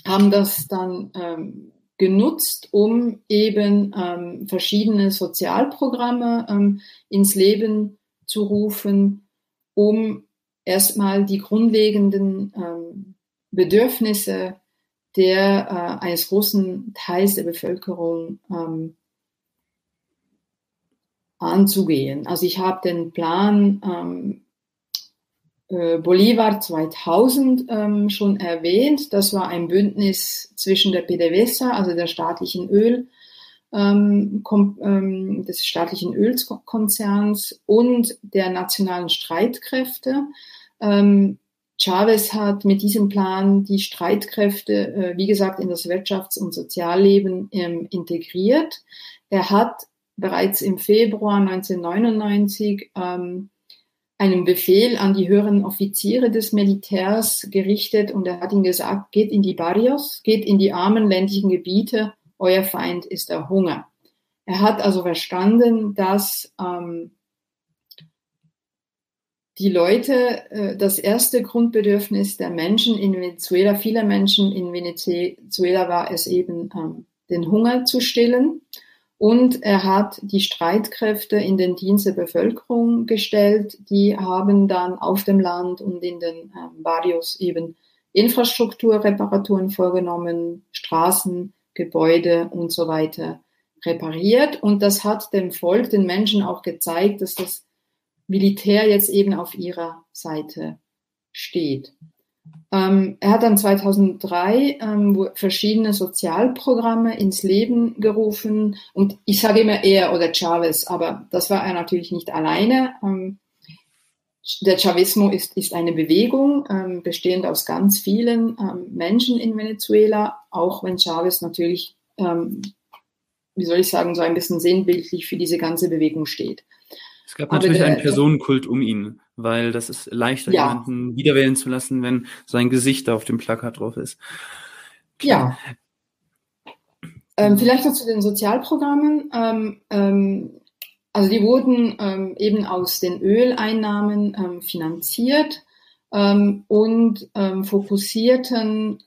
[SPEAKER 2] haben das dann ähm, genutzt, um eben ähm, verschiedene Sozialprogramme ähm, ins Leben zu rufen, um erstmal die grundlegenden ähm, Bedürfnisse der äh, eines großen Teils der Bevölkerung ähm, anzugehen. Also ich habe den Plan Bolivar 2000 ähm, schon erwähnt. Das war ein Bündnis zwischen der PDVSA, also der staatlichen Öl, ähm, ähm, des staatlichen Ölkonzerns und der nationalen Streitkräfte. Ähm, Chavez hat mit diesem Plan die Streitkräfte, äh, wie gesagt, in das Wirtschafts- und Sozialleben ähm, integriert. Er hat bereits im Februar 1999 ähm, einen Befehl an die höheren Offiziere des Militärs gerichtet und er hat ihnen gesagt, geht in die Barrios, geht in die armen ländlichen Gebiete, euer Feind ist der Hunger. Er hat also verstanden, dass ähm, die Leute, äh, das erste Grundbedürfnis der Menschen in Venezuela, vieler Menschen in Venezuela war es eben, ähm, den Hunger zu stillen. Und er hat die Streitkräfte in den Dienst der Bevölkerung gestellt. Die haben dann auf dem Land und in den ähm, Barrios eben Infrastrukturreparaturen vorgenommen, Straßen, Gebäude und so weiter repariert. Und das hat dem Volk, den Menschen auch gezeigt, dass das Militär jetzt eben auf ihrer Seite steht. Ähm, er hat dann 2003 ähm, verschiedene Sozialprogramme ins Leben gerufen und ich sage immer er oder Chavez, aber das war er natürlich nicht alleine. Ähm, der Chavismo ist, ist eine Bewegung, ähm, bestehend aus ganz vielen ähm, Menschen in Venezuela, auch wenn Chavez natürlich, ähm, wie soll ich sagen, so ein bisschen sinnbildlich für diese ganze Bewegung steht.
[SPEAKER 1] Es gab natürlich der, einen Personenkult um ihn, weil das ist leichter, ja. jemanden wiederwählen zu lassen, wenn sein Gesicht da auf dem Plakat drauf ist.
[SPEAKER 2] Klar. Ja. Ähm, vielleicht noch zu den Sozialprogrammen. Ähm, ähm, also die wurden ähm, eben aus den Öleinnahmen ähm, finanziert ähm, und fokussierten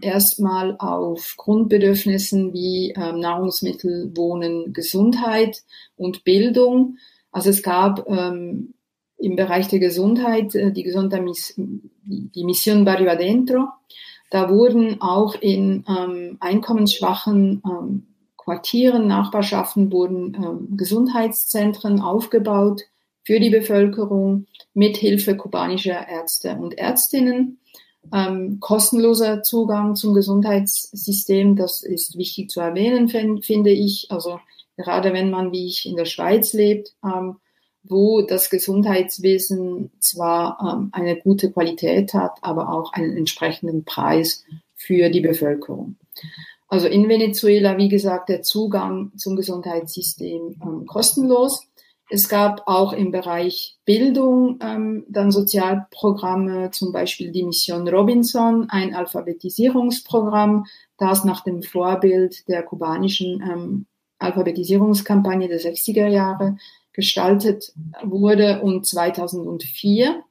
[SPEAKER 2] erstmal auf Grundbedürfnissen wie Nahrungsmittel, Wohnen, Gesundheit und Bildung. Also es gab ähm, im Bereich der Gesundheit äh, die, Gesundheit, die Mission Barrio Adentro. Da wurden auch in ähm, einkommensschwachen ähm, Quartieren, Nachbarschaften wurden ähm, Gesundheitszentren aufgebaut für die Bevölkerung mit Hilfe kubanischer Ärzte und Ärztinnen. Ähm, kostenloser Zugang zum Gesundheitssystem, das ist wichtig zu erwähnen, finde ich. Also gerade wenn man, wie ich, in der Schweiz lebt, ähm, wo das Gesundheitswesen zwar ähm, eine gute Qualität hat, aber auch einen entsprechenden Preis für die Bevölkerung. Also in Venezuela, wie gesagt, der Zugang zum Gesundheitssystem ähm, kostenlos. Es gab auch im Bereich Bildung ähm, dann Sozialprogramme, zum Beispiel die Mission Robinson, ein Alphabetisierungsprogramm, das nach dem Vorbild der kubanischen ähm, Alphabetisierungskampagne der 60er Jahre gestaltet wurde und 2004,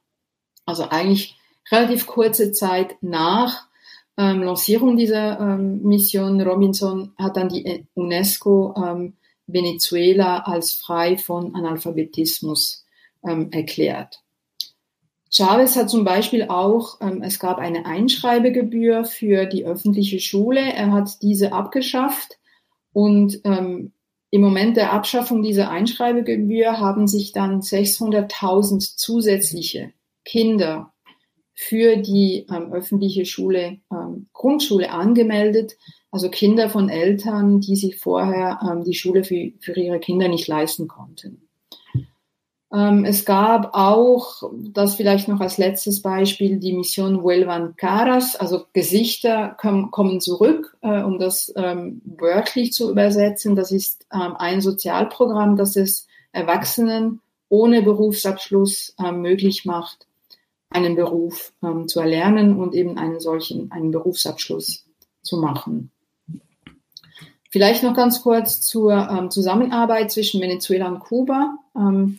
[SPEAKER 2] also eigentlich relativ kurze Zeit nach ähm, Lancierung dieser ähm, Mission Robinson hat dann die UNESCO ähm, Venezuela als frei von Analphabetismus ähm, erklärt. Chavez hat zum Beispiel auch, ähm, es gab eine Einschreibegebühr für die öffentliche Schule. Er hat diese abgeschafft und ähm, im Moment der Abschaffung dieser Einschreibegebühr haben sich dann 600.000 zusätzliche Kinder für die ähm, öffentliche Schule, ähm, Grundschule angemeldet. Also Kinder von Eltern, die sich vorher ähm, die Schule für, für ihre Kinder nicht leisten konnten. Ähm, es gab auch, das vielleicht noch als letztes Beispiel, die Mission Vuelvan Caras, also Gesichter kommen, zurück, äh, um das ähm, wörtlich zu übersetzen. Das ist ähm, ein Sozialprogramm, das es Erwachsenen ohne Berufsabschluss möglich macht, einen Beruf zu erlernen und eben einen solchen, einen Berufsabschluss zu machen. Vielleicht noch ganz kurz zur Zusammenarbeit zwischen Venezuela und Kuba. Ähm,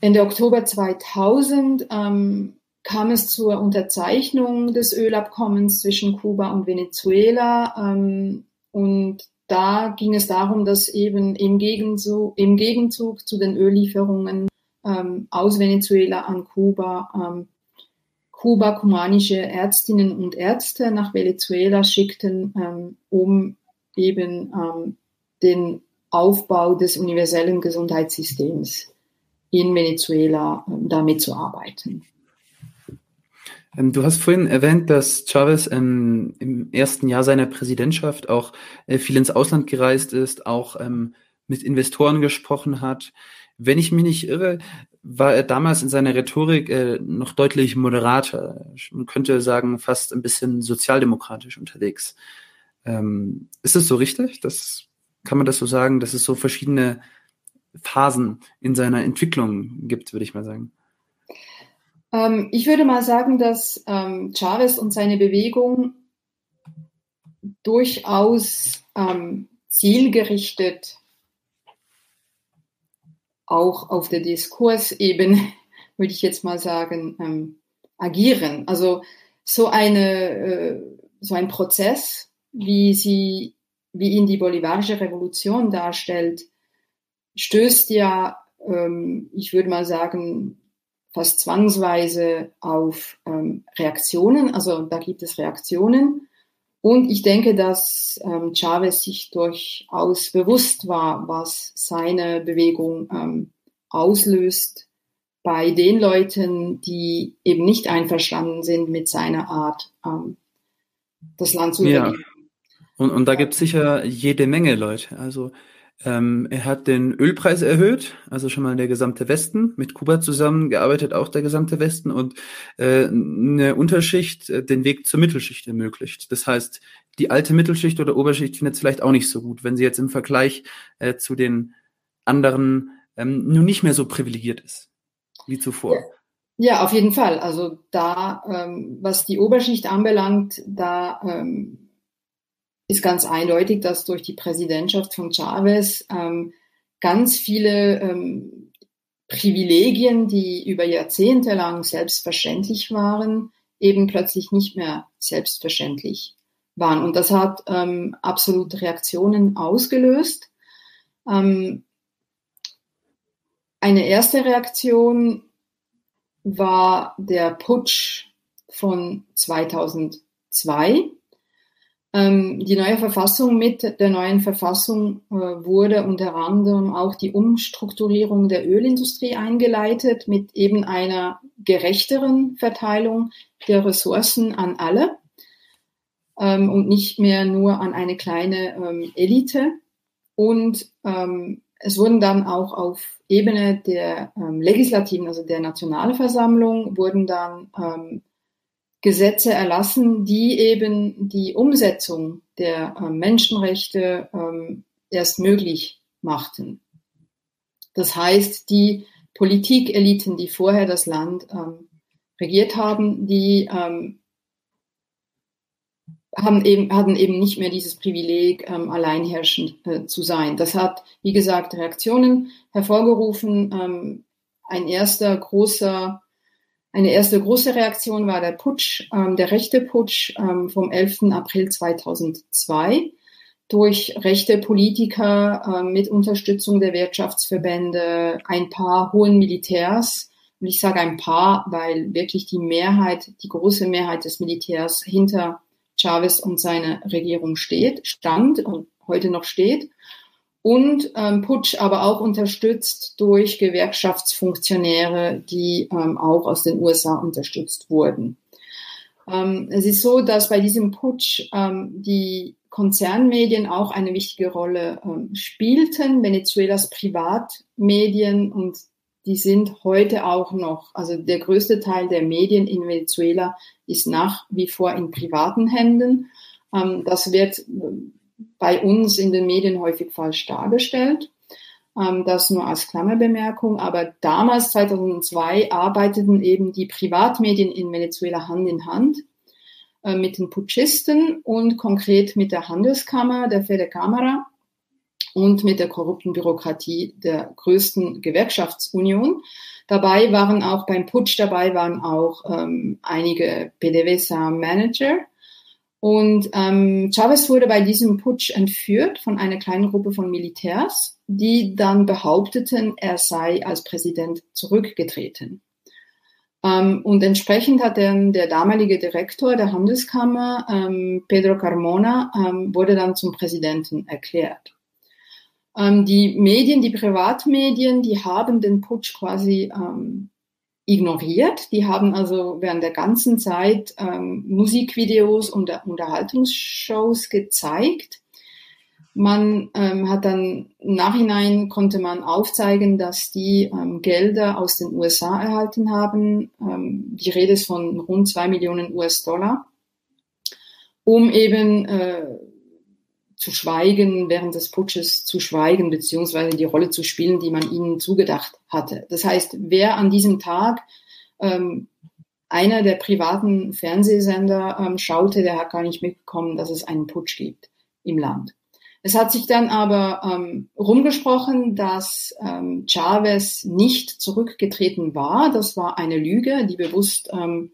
[SPEAKER 2] Ende Oktober 2000 ähm, kam es zur Unterzeichnung des Ölabkommens zwischen Kuba und Venezuela. Ähm, und da ging es darum, dass eben im Gegenzug, im Gegenzug zu den Öllieferungen ähm, aus Venezuela an Kuba ähm, Kuba kumanische Ärztinnen und Ärzte nach Venezuela schickten, ähm, um eben ähm, den Aufbau des universellen Gesundheitssystems in Venezuela ähm, damit zu arbeiten.
[SPEAKER 1] Ähm, du hast vorhin erwähnt, dass Chavez ähm, im ersten Jahr seiner Präsidentschaft auch äh, viel ins Ausland gereist ist, auch ähm, mit Investoren gesprochen hat. Wenn ich mich nicht irre, war er damals in seiner Rhetorik äh, noch deutlich moderater. Man könnte sagen, fast ein bisschen sozialdemokratisch unterwegs. Ähm, ist es so richtig? Das, kann man das so sagen, dass es so verschiedene Phasen in seiner Entwicklung gibt, würde ich mal sagen.
[SPEAKER 2] Ähm, ich würde mal sagen, dass ähm, Chavez und seine Bewegung durchaus ähm, zielgerichtet auch auf der Diskursebene, [LAUGHS] würde ich jetzt mal sagen, ähm, agieren. Also so eine äh, so ein Prozess, wie sie wie ihn die bolivarische Revolution darstellt, stößt ja, ähm, ich würde mal sagen, fast zwangsweise auf ähm, Reaktionen. Also da gibt es Reaktionen. Und ich denke, dass ähm, Chavez sich durchaus bewusst war, was seine Bewegung ähm, auslöst bei den Leuten, die eben nicht einverstanden sind mit seiner Art, ähm, das Land zu
[SPEAKER 1] ja. Und, und da gibt es sicher jede Menge Leute. Also ähm, er hat den Ölpreis erhöht, also schon mal der gesamte Westen, mit Kuba zusammengearbeitet, auch der gesamte Westen und äh, eine Unterschicht äh, den Weg zur Mittelschicht ermöglicht. Das heißt, die alte Mittelschicht oder Oberschicht findet es vielleicht auch nicht so gut, wenn sie jetzt im Vergleich äh, zu den anderen ähm, nun nicht mehr so privilegiert ist wie zuvor.
[SPEAKER 2] Ja. Ja, auf jeden Fall. Also da, ähm, was die Oberschicht anbelangt, da ähm, ist ganz eindeutig, dass durch die Präsidentschaft von Chavez ähm, ganz viele ähm, Privilegien, die über Jahrzehnte lang selbstverständlich waren, eben plötzlich nicht mehr selbstverständlich waren. Und das hat ähm, absolut Reaktionen ausgelöst. Ähm, eine erste Reaktion war der Putsch von 2002 Ähm, die neue Verfassung mit der neuen Verfassung äh, wurde unter anderem auch die Umstrukturierung der Ölindustrie eingeleitet mit eben einer gerechteren Verteilung der Ressourcen an alle ähm, und nicht mehr nur an eine kleine ähm, Elite. Und ähm, es wurden dann auch auf Ebene der ähm, Legislativen, also der Nationalversammlung, wurden dann ähm, Gesetze erlassen, die eben die Umsetzung der äh, Menschenrechte ähm, erst möglich machten. Das heißt, die Politikeliten, die vorher das Land ähm, regiert haben, die ähm, haben eben, hatten eben nicht mehr dieses Privileg, ähm, alleinherrschend äh, zu sein. Das hat, wie gesagt, Reaktionen hervorgerufen. Ähm, ein erster großer eine erste große Reaktion war der Putsch, ähm, der rechte Putsch ähm, vom 11. April 2002 durch rechte Politiker äh, mit Unterstützung der Wirtschaftsverbände, ein paar hohen Militärs. Und ich sage ein paar, weil wirklich die Mehrheit, die große Mehrheit des Militärs hinter Chavez und seine Regierung steht, stand und heute noch steht und ähm, Putsch aber auch unterstützt durch Gewerkschaftsfunktionäre, die ähm, auch aus den USA unterstützt wurden. Ähm, es ist so, dass bei diesem Putsch ähm, die Konzernmedien auch eine wichtige Rolle ähm, spielten, Venezuelas Privatmedien und die sind heute auch noch, also der größte Teil der Medien in Venezuela ist nach wie vor in privaten Händen. Ähm, das wird bei uns in den Medien häufig falsch dargestellt. Ähm, das nur als Klammerbemerkung. Aber damals, 2002, arbeiteten eben die Privatmedien in Venezuela Hand in Hand äh, mit den Putschisten und konkret mit der Handelskammer, der Fede Camara und mit der korrupten Bürokratie der größten Gewerkschaftsunion. Dabei waren auch beim Putsch dabei waren auch ähm, einige PDVSA-Manager und ähm, Chavez wurde bei diesem Putsch entführt von einer kleinen Gruppe von Militärs, die dann behaupteten, er sei als Präsident zurückgetreten. Ähm, und entsprechend hat dann der damalige Direktor der Handelskammer, ähm, Pedro Carmona, ähm, wurde dann zum Präsidenten erklärt. Ähm, die Medien, die Privatmedien, die haben den Putsch quasi ähm, ignoriert. Die haben also während der ganzen Zeit ähm, Musikvideos und Unterhaltungsshows gezeigt. Man ähm, hat dann im Nachhinein konnte man aufzeigen, dass die ähm, Gelder aus den USA erhalten haben. Ähm, die Rede ist von rund zwei Millionen US-Dollar, um eben äh, zu schweigen, während des Putsches zu schweigen, beziehungsweise die Rolle zu spielen, die man ihnen zugedacht hatte. Das heißt, wer an diesem Tag ähm, einer der privaten Fernsehsender ähm, schaute, der hat gar nicht mitbekommen, dass es einen Putsch gibt im Land. Es hat sich dann aber ähm, rumgesprochen, dass ähm, Chavez nicht zurückgetreten war. Das war eine Lüge, die bewusst ähm,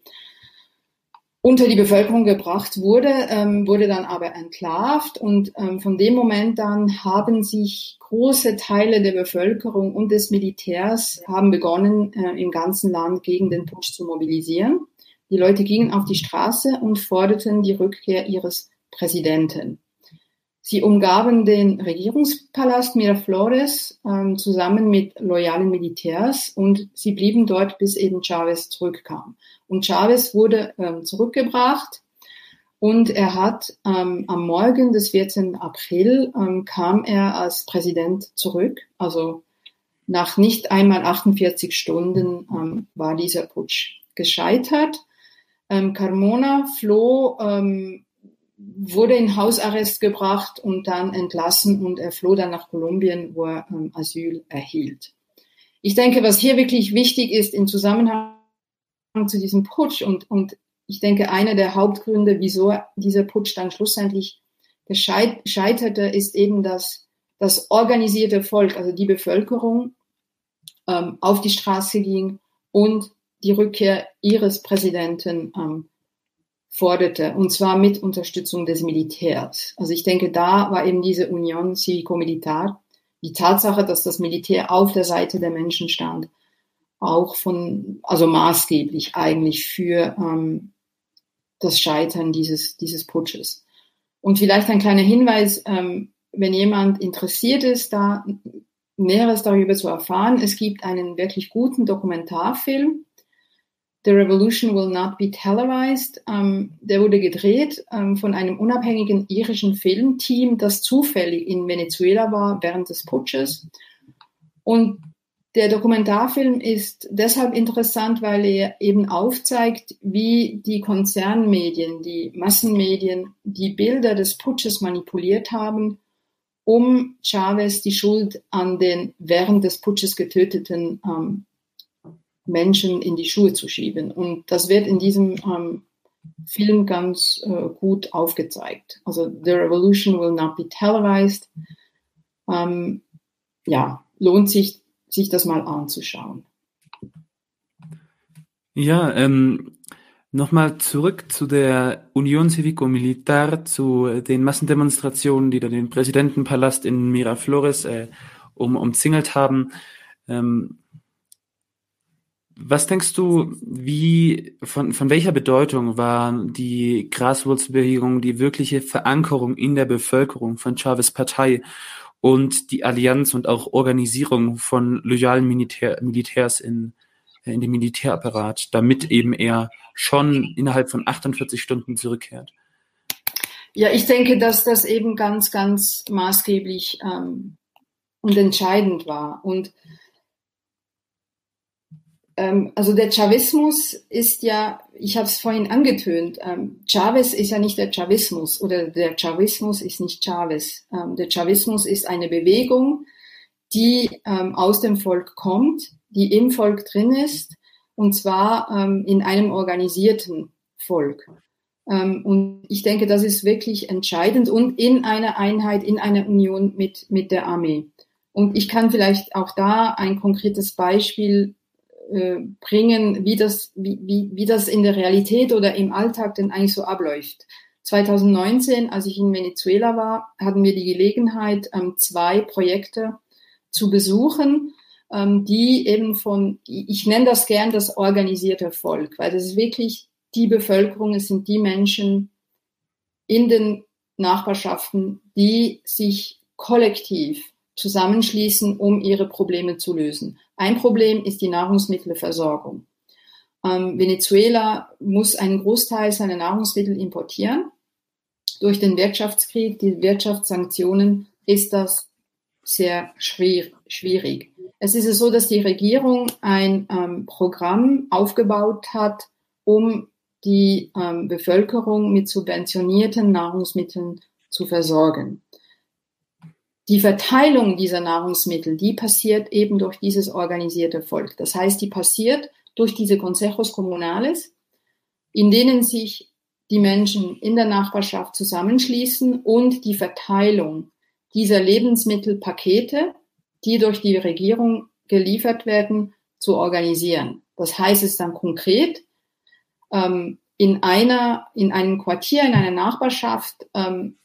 [SPEAKER 2] unter die Bevölkerung gebracht wurde, ähm, wurde dann aber entlarvt und ähm, von dem Moment an haben sich große Teile der Bevölkerung und des Militärs haben begonnen, äh, im ganzen Land gegen den Putsch zu mobilisieren. Die Leute gingen auf die Straße und forderten die Rückkehr ihres Präsidenten. Sie umgaben den Regierungspalast Miraflores ähm, zusammen mit loyalen Militärs und sie blieben dort, bis eben Chavez zurückkam. Und Chavez wurde ähm, zurückgebracht und er hat ähm, am Morgen des 14. April ähm, kam er als Präsident zurück. Also nach nicht einmal 48 Stunden ähm, war dieser Putsch gescheitert. Ähm, Carmona floh ähm, wurde in Hausarrest gebracht und dann entlassen und er floh dann nach Kolumbien, wo er ähm, Asyl erhielt. Ich denke, was hier wirklich wichtig ist im Zusammenhang zu diesem Putsch und, und ich denke, einer der Hauptgründe, wieso dieser Putsch dann schlussendlich gescheiterte, ist eben, dass das organisierte Volk, also die Bevölkerung, ähm, auf die Straße ging und die Rückkehr ihres Präsidenten ähm, forderte, und zwar mit Unterstützung des Militärs. Also ich denke, da war eben diese Union Civico-Militar, die Tatsache, dass das Militär auf der Seite der Menschen stand, auch von, also maßgeblich eigentlich für ähm, das Scheitern dieses, dieses Putsches. Und vielleicht ein kleiner Hinweis, ähm, wenn jemand interessiert ist, da Näheres darüber zu erfahren. Es gibt einen wirklich guten Dokumentarfilm, The Revolution Will Not Be Televised. Ähm, der wurde gedreht ähm, von einem unabhängigen irischen Filmteam, das zufällig in Venezuela war während des Putsches. Und der Dokumentarfilm ist deshalb interessant, weil er eben aufzeigt, wie die Konzernmedien, die Massenmedien die Bilder des Putsches manipuliert haben um Chavez die Schuld an den während des Putsches getöteten ähm, Menschen in die Schuhe zu schieben. Und das wird in diesem ähm, Film ganz äh, gut aufgezeigt. Also The Revolution will not be televised. Ähm, ja, lohnt sich, sich das mal anzuschauen.
[SPEAKER 1] Ja, ähm, Nochmal zurück zu der Union Civico-Militar, zu den Massendemonstrationen, die da den Präsidentenpalast in Miraflores äh, um, umzingelt haben. Ähm, was denkst du, wie, von, von welcher Bedeutung war die Graswurzelbewegung, die wirkliche Verankerung in der Bevölkerung von Chavez Partei und die Allianz und auch Organisierung von loyalen Militär, Militärs in, in dem Militärapparat, damit eben er schon innerhalb von 48 Stunden zurückkehrt.
[SPEAKER 2] Ja, ich denke, dass das eben ganz, ganz maßgeblich ähm, und entscheidend war. Und also der Chavismus ist ja, ich habe es vorhin angetönt, ähm, Chavez ist ja nicht der Chavismus oder der Chavismus ist nicht Chavez. Ähm, der Chavismus ist eine Bewegung, die ähm, aus dem Volk kommt, die im Volk drin ist und zwar ähm, in einem organisierten Volk. Ähm, und ich denke, das ist wirklich entscheidend und in einer Einheit, in einer Union mit, mit der Armee. Und ich kann vielleicht auch da ein konkretes Beispiel äh, bringen, wie das, wie, wie, wie das in der Realität oder im Alltag denn eigentlich so abläuft. 2019, als ich in Venezuela war, hatten wir die Gelegenheit, ähm, zwei Projekte zu besuchen ähm, die eben von, ich nenne das gern das organisierte Volk, weil das ist wirklich die Bevölkerung, es sind die Menschen in den Nachbarschaften, die sich kollektiv zusammenschließen, um ihre Probleme zu lösen. Ein Problem ist die Nahrungsmittelversorgung. Ähm, Venezuela muss einen Großteil seiner Nahrungsmittel importieren. Durch den Wirtschaftskrieg, die Wirtschaftssanktionen ist das sehr schwierig. Es ist so, dass die Regierung ein ähm, Programm aufgebaut hat, um die ähm, Bevölkerung mit subventionierten Nahrungsmitteln zu versorgen. Die Verteilung dieser Nahrungsmittel, die passiert eben durch dieses organisierte Volk. Das heißt, die passiert durch diese Consejos Comunales, in denen sich die Menschen in der Nachbarschaft zusammenschließen und die Verteilung dieser Lebensmittelpakete die durch die Regierung geliefert werden, zu organisieren. Das heißt es dann konkret, ähm, in einer, in einem Quartier, in einer Nachbarschaft ähm,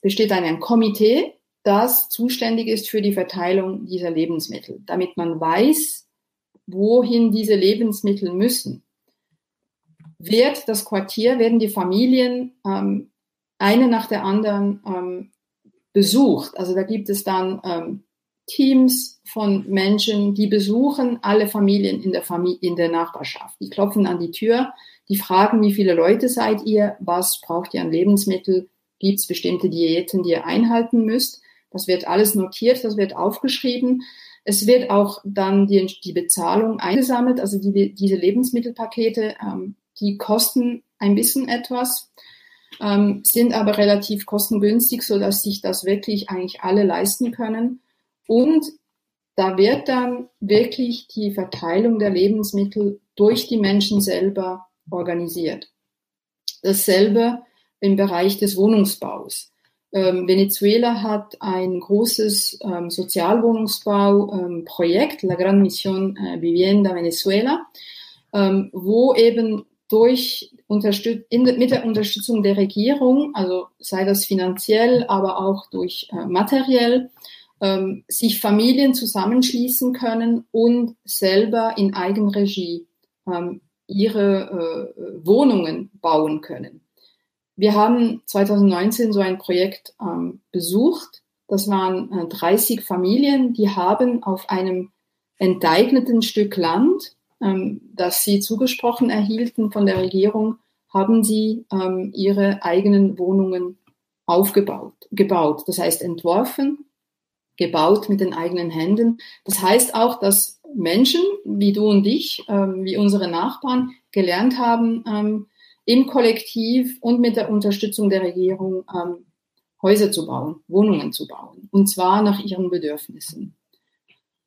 [SPEAKER 2] besteht dann ein Komitee, das zuständig ist für die Verteilung dieser Lebensmittel, damit man weiß, wohin diese Lebensmittel müssen. Wird das Quartier, werden die Familien ähm, eine nach der anderen ähm, besucht. Also da gibt es dann ähm, Teams von Menschen, die besuchen alle Familien in der, Familie, in der Nachbarschaft. Die klopfen an die Tür, die fragen, wie viele Leute seid ihr, was braucht ihr an Lebensmittel, gibt es bestimmte Diäten, die ihr einhalten müsst. Das wird alles notiert, das wird aufgeschrieben. Es wird auch dann die, die Bezahlung eingesammelt, also die, diese Lebensmittelpakete, ähm, die kosten ein bisschen etwas, ähm, sind aber relativ kostengünstig, so dass sich das wirklich eigentlich alle leisten können. Und da wird dann wirklich die Verteilung der Lebensmittel durch die Menschen selber organisiert. Dasselbe im Bereich des Wohnungsbaus. Ähm, Venezuela hat ein großes ähm, Sozialwohnungsbauprojekt, La Gran Mission äh, Vivienda Venezuela, ähm, wo eben durch Unterstüt in, mit der Unterstützung der Regierung, also sei das finanziell, aber auch durch äh, materiell, ähm, sich Familien zusammenschließen können und selber in Eigenregie ähm, ihre äh, Wohnungen bauen können. Wir haben 2019 so ein Projekt ähm, besucht. Das waren äh, 30 Familien, die haben auf einem enteigneten Stück Land, ähm, das sie zugesprochen erhielten von der Regierung, haben sie ähm, ihre eigenen Wohnungen aufgebaut, gebaut. Das heißt entworfen, gebaut mit den eigenen Händen. Das heißt auch, dass Menschen wie du und ich, ähm, wie unsere Nachbarn, gelernt haben, ähm, im Kollektiv und mit der Unterstützung der Regierung ähm, Häuser zu bauen, Wohnungen zu bauen, und zwar nach ihren Bedürfnissen.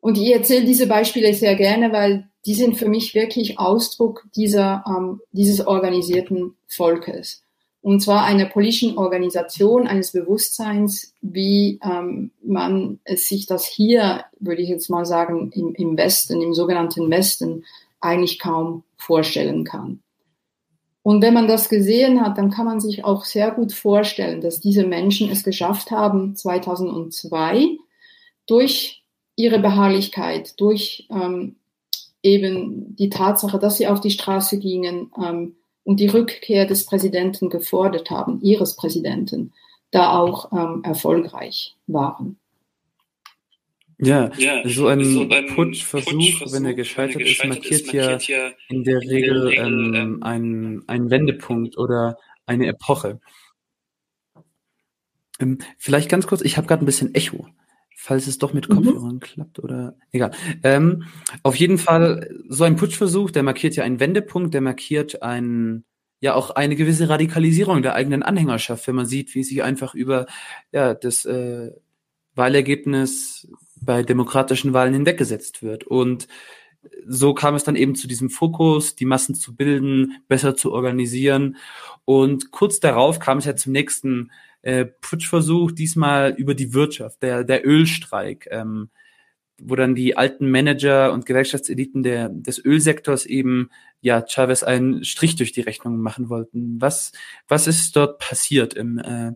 [SPEAKER 2] Und ich erzähle diese Beispiele sehr gerne, weil die sind für mich wirklich Ausdruck dieser, ähm, dieses organisierten Volkes. Und zwar einer politischen Organisation, eines Bewusstseins, wie ähm, man es sich das hier, würde ich jetzt mal sagen, im, im Westen, im sogenannten Westen, eigentlich kaum vorstellen kann. Und wenn man das gesehen hat, dann kann man sich auch sehr gut vorstellen, dass diese Menschen es geschafft haben, 2002 durch ihre Beharrlichkeit, durch ähm, eben die Tatsache, dass sie auf die Straße gingen ähm, und die Rückkehr des Präsidenten gefordert haben, ihres Präsidenten, da auch ähm, erfolgreich waren.
[SPEAKER 1] Ja, ja so ein, so ein Putschversuch, Putschversuch, wenn er gescheitert, wenn er gescheitert ist, markiert, ist, markiert ja, ja in der Regel, Regel ähm, ähm, einen, einen Wendepunkt oder eine Epoche. Ähm, vielleicht ganz kurz, ich habe gerade ein bisschen Echo, falls es doch mit mhm. Kopfhörern mhm. klappt oder egal. Ähm, auf jeden Fall, so ein Putschversuch, der markiert ja einen Wendepunkt, der markiert einen ja auch eine gewisse Radikalisierung der eigenen Anhängerschaft, wenn man sieht, wie sich einfach über ja das äh, Wahlergebnis bei demokratischen Wahlen hinweggesetzt wird. Und so kam es dann eben zu diesem Fokus, die Massen zu bilden, besser zu organisieren. Und kurz darauf kam es ja zum nächsten äh, Putschversuch, diesmal über die Wirtschaft, der, der Ölstreik, ähm, wo dann die alten Manager und Gewerkschaftseliten der, des Ölsektors eben ja Chavez einen Strich durch die Rechnung machen wollten. Was, was ist dort passiert im, äh,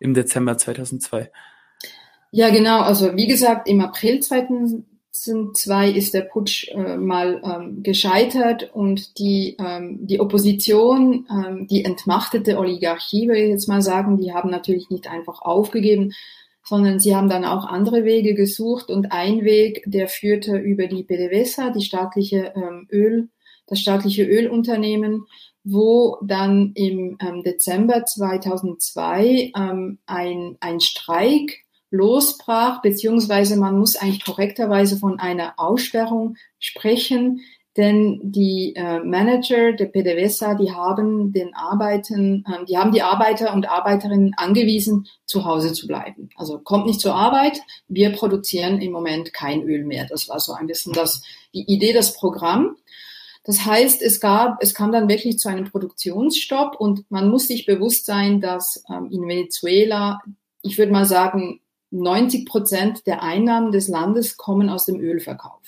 [SPEAKER 1] im Dezember 2002?
[SPEAKER 2] Ja, genau. Also wie gesagt, im April 2002 ist der Putsch äh, mal ähm, gescheitert und die, ähm, die Opposition, ähm, die entmachtete Oligarchie, würde ich jetzt mal sagen, die haben natürlich nicht einfach aufgegeben, sondern sie haben dann auch andere Wege gesucht und ein Weg, der führte über die PDVSA, die staatliche ähm, Öl, das staatliche Ölunternehmen, wo dann im ähm, Dezember 2002 ähm, ein, ein Streik losbrach, beziehungsweise man muss eigentlich korrekterweise von einer Aussperrung sprechen, denn die äh, Manager der PDVSA, die haben den Arbeiten, äh, die haben die Arbeiter und Arbeiterinnen angewiesen, zu Hause zu bleiben. Also kommt nicht zur Arbeit, wir produzieren im Moment kein Öl mehr. Das war so ein bisschen das, die Idee, das Programm. Das heißt, es gab, es kam dann wirklich zu einem Produktionsstopp und man muss sich bewusst sein, dass ähm, in Venezuela, ich würde mal sagen, 90 Prozent der Einnahmen des Landes kommen aus dem Ölverkauf.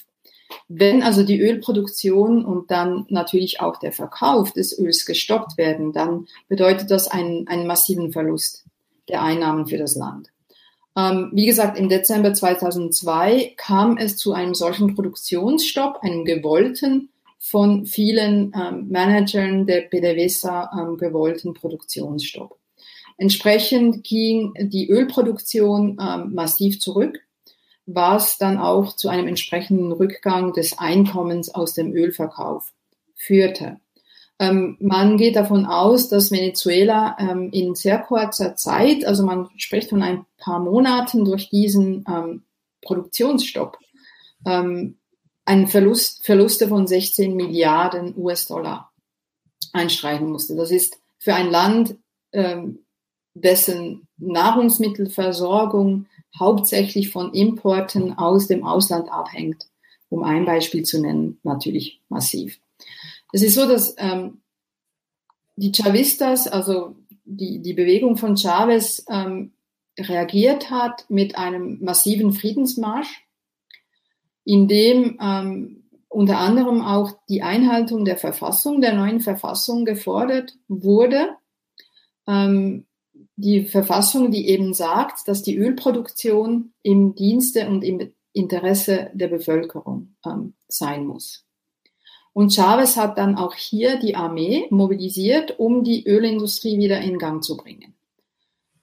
[SPEAKER 2] Wenn also die Ölproduktion und dann natürlich auch der Verkauf des Öls gestoppt werden, dann bedeutet das einen, einen massiven Verlust der Einnahmen für das Land. Ähm, wie gesagt, im Dezember 2002 kam es zu einem solchen Produktionsstopp, einem gewollten, von vielen ähm, Managern der PDVSA ähm, gewollten Produktionsstopp. Entsprechend ging die Ölproduktion ähm, massiv zurück, was dann auch zu einem entsprechenden Rückgang des Einkommens aus dem Ölverkauf führte. Ähm, man geht davon aus, dass Venezuela ähm, in sehr kurzer Zeit, also man spricht von ein paar Monaten durch diesen ähm, Produktionsstopp, ähm, einen Verlust, Verluste von 16 Milliarden US-Dollar einstreichen musste. Das ist für ein Land ähm, dessen Nahrungsmittelversorgung hauptsächlich von Importen aus dem Ausland abhängt, um ein Beispiel zu nennen, natürlich massiv. Es ist so, dass ähm, die Chavistas, also die, die Bewegung von Chavez, ähm, reagiert hat mit einem massiven Friedensmarsch, in dem ähm, unter anderem auch die Einhaltung der Verfassung, der neuen Verfassung gefordert wurde. Ähm, die Verfassung, die eben sagt, dass die Ölproduktion im Dienste und im Interesse der Bevölkerung ähm, sein muss. Und Chavez hat dann auch hier die Armee mobilisiert, um die Ölindustrie wieder in Gang zu bringen.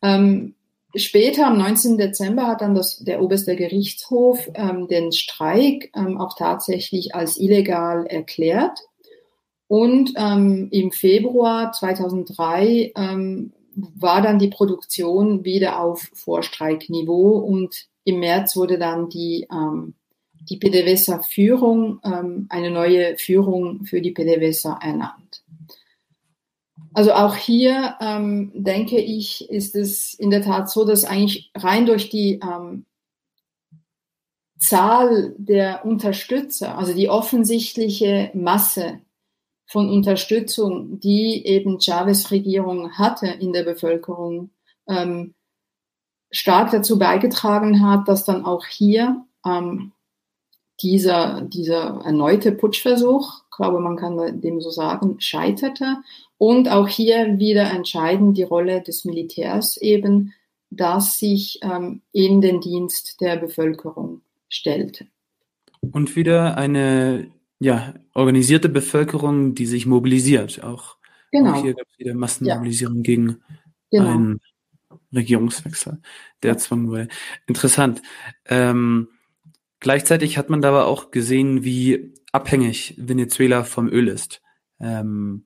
[SPEAKER 2] Ähm, später, am 19. Dezember, hat dann das, der oberste Gerichtshof ähm, den Streik ähm, auch tatsächlich als illegal erklärt. Und ähm, im Februar 2003 ähm, war dann die Produktion wieder auf Vorstreikniveau und im März wurde dann die, ähm, die PDVSA-Führung, ähm, eine neue Führung für die PDVSA ernannt. Also auch hier ähm, denke ich, ist es in der Tat so, dass eigentlich rein durch die ähm, Zahl der Unterstützer, also die offensichtliche Masse von Unterstützung, die eben Chavez Regierung hatte in der Bevölkerung, ähm, stark dazu beigetragen hat, dass dann auch hier ähm, dieser, dieser erneute Putschversuch, glaube man kann dem so sagen, scheiterte und auch hier wieder entscheidend die Rolle des Militärs eben, das sich ähm, in den Dienst der Bevölkerung stellte.
[SPEAKER 1] Und wieder eine ja, organisierte Bevölkerung, die sich mobilisiert. Auch, genau. auch hier gab es wieder Massenmobilisierung ja. gegen genau. einen Regierungswechsel, der erzwungen wurde. Interessant. Ähm, gleichzeitig hat man dabei auch gesehen, wie abhängig Venezuela vom Öl ist. Ähm,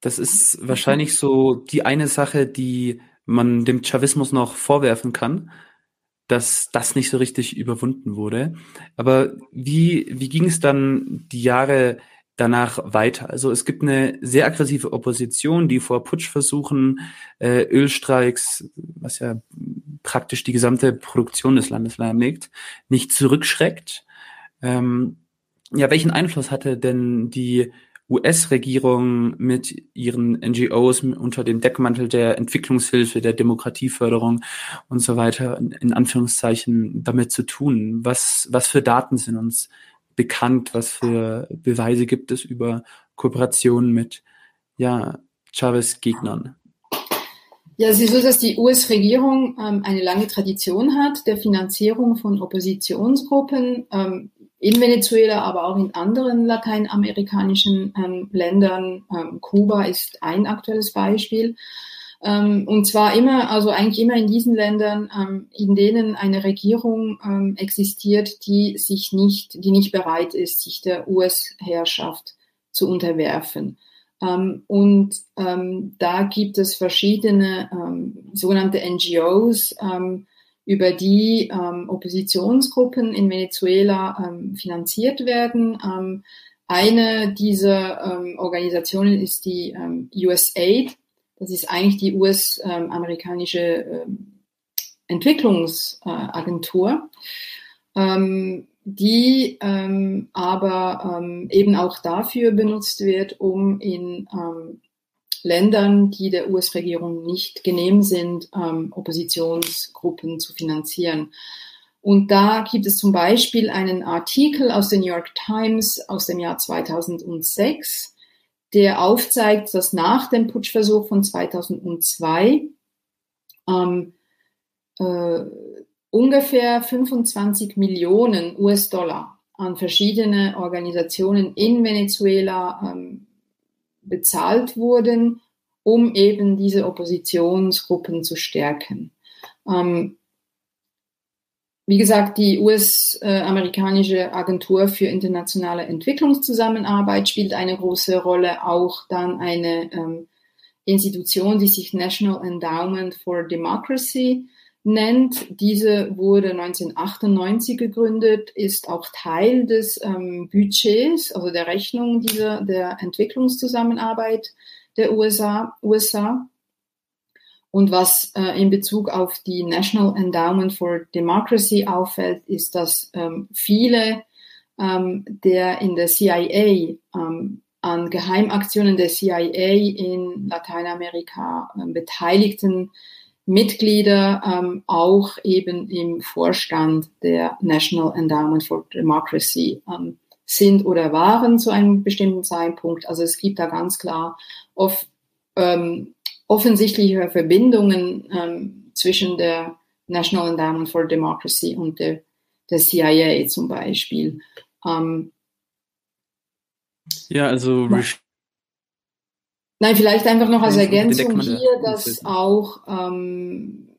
[SPEAKER 1] das ist wahrscheinlich so die eine Sache, die man dem Chavismus noch vorwerfen kann, dass das nicht so richtig überwunden wurde. Aber wie, wie ging es dann die Jahre danach weiter? Also es gibt eine sehr aggressive Opposition, die vor Putschversuchen, äh, Ölstreiks, was ja praktisch die gesamte Produktion des Landes lahmlegt, nicht zurückschreckt. Ähm, ja, welchen Einfluss hatte denn die US-Regierung mit ihren NGOs unter dem Deckmantel der Entwicklungshilfe, der Demokratieförderung und so weiter in Anführungszeichen damit zu tun? Was, was für Daten sind uns bekannt? Was für Beweise gibt es über Kooperationen mit ja, Chavez-Gegnern?
[SPEAKER 2] Ja, es ist so, dass die US-Regierung ähm, eine lange Tradition hat der Finanzierung von Oppositionsgruppen. Ähm, in Venezuela, aber auch in anderen lateinamerikanischen ähm, Ländern. Ähm, Kuba ist ein aktuelles Beispiel. Ähm, und zwar immer, also eigentlich immer in diesen Ländern, ähm, in denen eine Regierung ähm, existiert, die sich nicht, die nicht bereit ist, sich der US-Herrschaft zu unterwerfen. Ähm, und da gibt es verschiedene sogenannte NGOs, über die ähm, Oppositionsgruppen in Venezuela ähm, finanziert werden. Ähm, eine dieser ähm, Organisationen ist die ähm, USAID. Das ist eigentlich die US-amerikanische ähm, Entwicklungsagentur, ähm, die ähm, aber ähm, eben auch dafür benutzt wird, um in ähm, Ländern, die der US-Regierung nicht genehm sind, ähm, Oppositionsgruppen zu finanzieren. Und da gibt es zum Beispiel einen Artikel aus der New York Times aus dem Jahr 2006, der aufzeigt, dass nach dem Putschversuch von 2002 ähm, äh, ungefähr 25 Millionen US-Dollar an verschiedene Organisationen in Venezuela ähm, bezahlt wurden, um eben diese Oppositionsgruppen zu stärken. Ähm, wie gesagt, die US-amerikanische Agentur für internationale Entwicklungszusammenarbeit spielt eine große Rolle, auch dann eine ähm, Institution, die sich National Endowment for Democracy nennt. Diese wurde 1998 gegründet, ist auch Teil des ähm, Budgets, also der Rechnung dieser, der Entwicklungszusammenarbeit der USA. USA. Und was äh, in Bezug auf die National Endowment for Democracy auffällt, ist, dass ähm, viele ähm, der in der CIA ähm, an Geheimaktionen der CIA in Lateinamerika äh, beteiligten Mitglieder ähm, auch eben im Vorstand der National Endowment for Democracy ähm, sind oder waren zu einem bestimmten Zeitpunkt. Also es gibt da ganz klar oft, ähm, offensichtliche Verbindungen ähm, zwischen der National Endowment for Democracy und der, der CIA zum Beispiel. Ähm,
[SPEAKER 1] Ja, also
[SPEAKER 2] ja. Nein, vielleicht einfach noch als Ergänzung hier, dass auch ähm,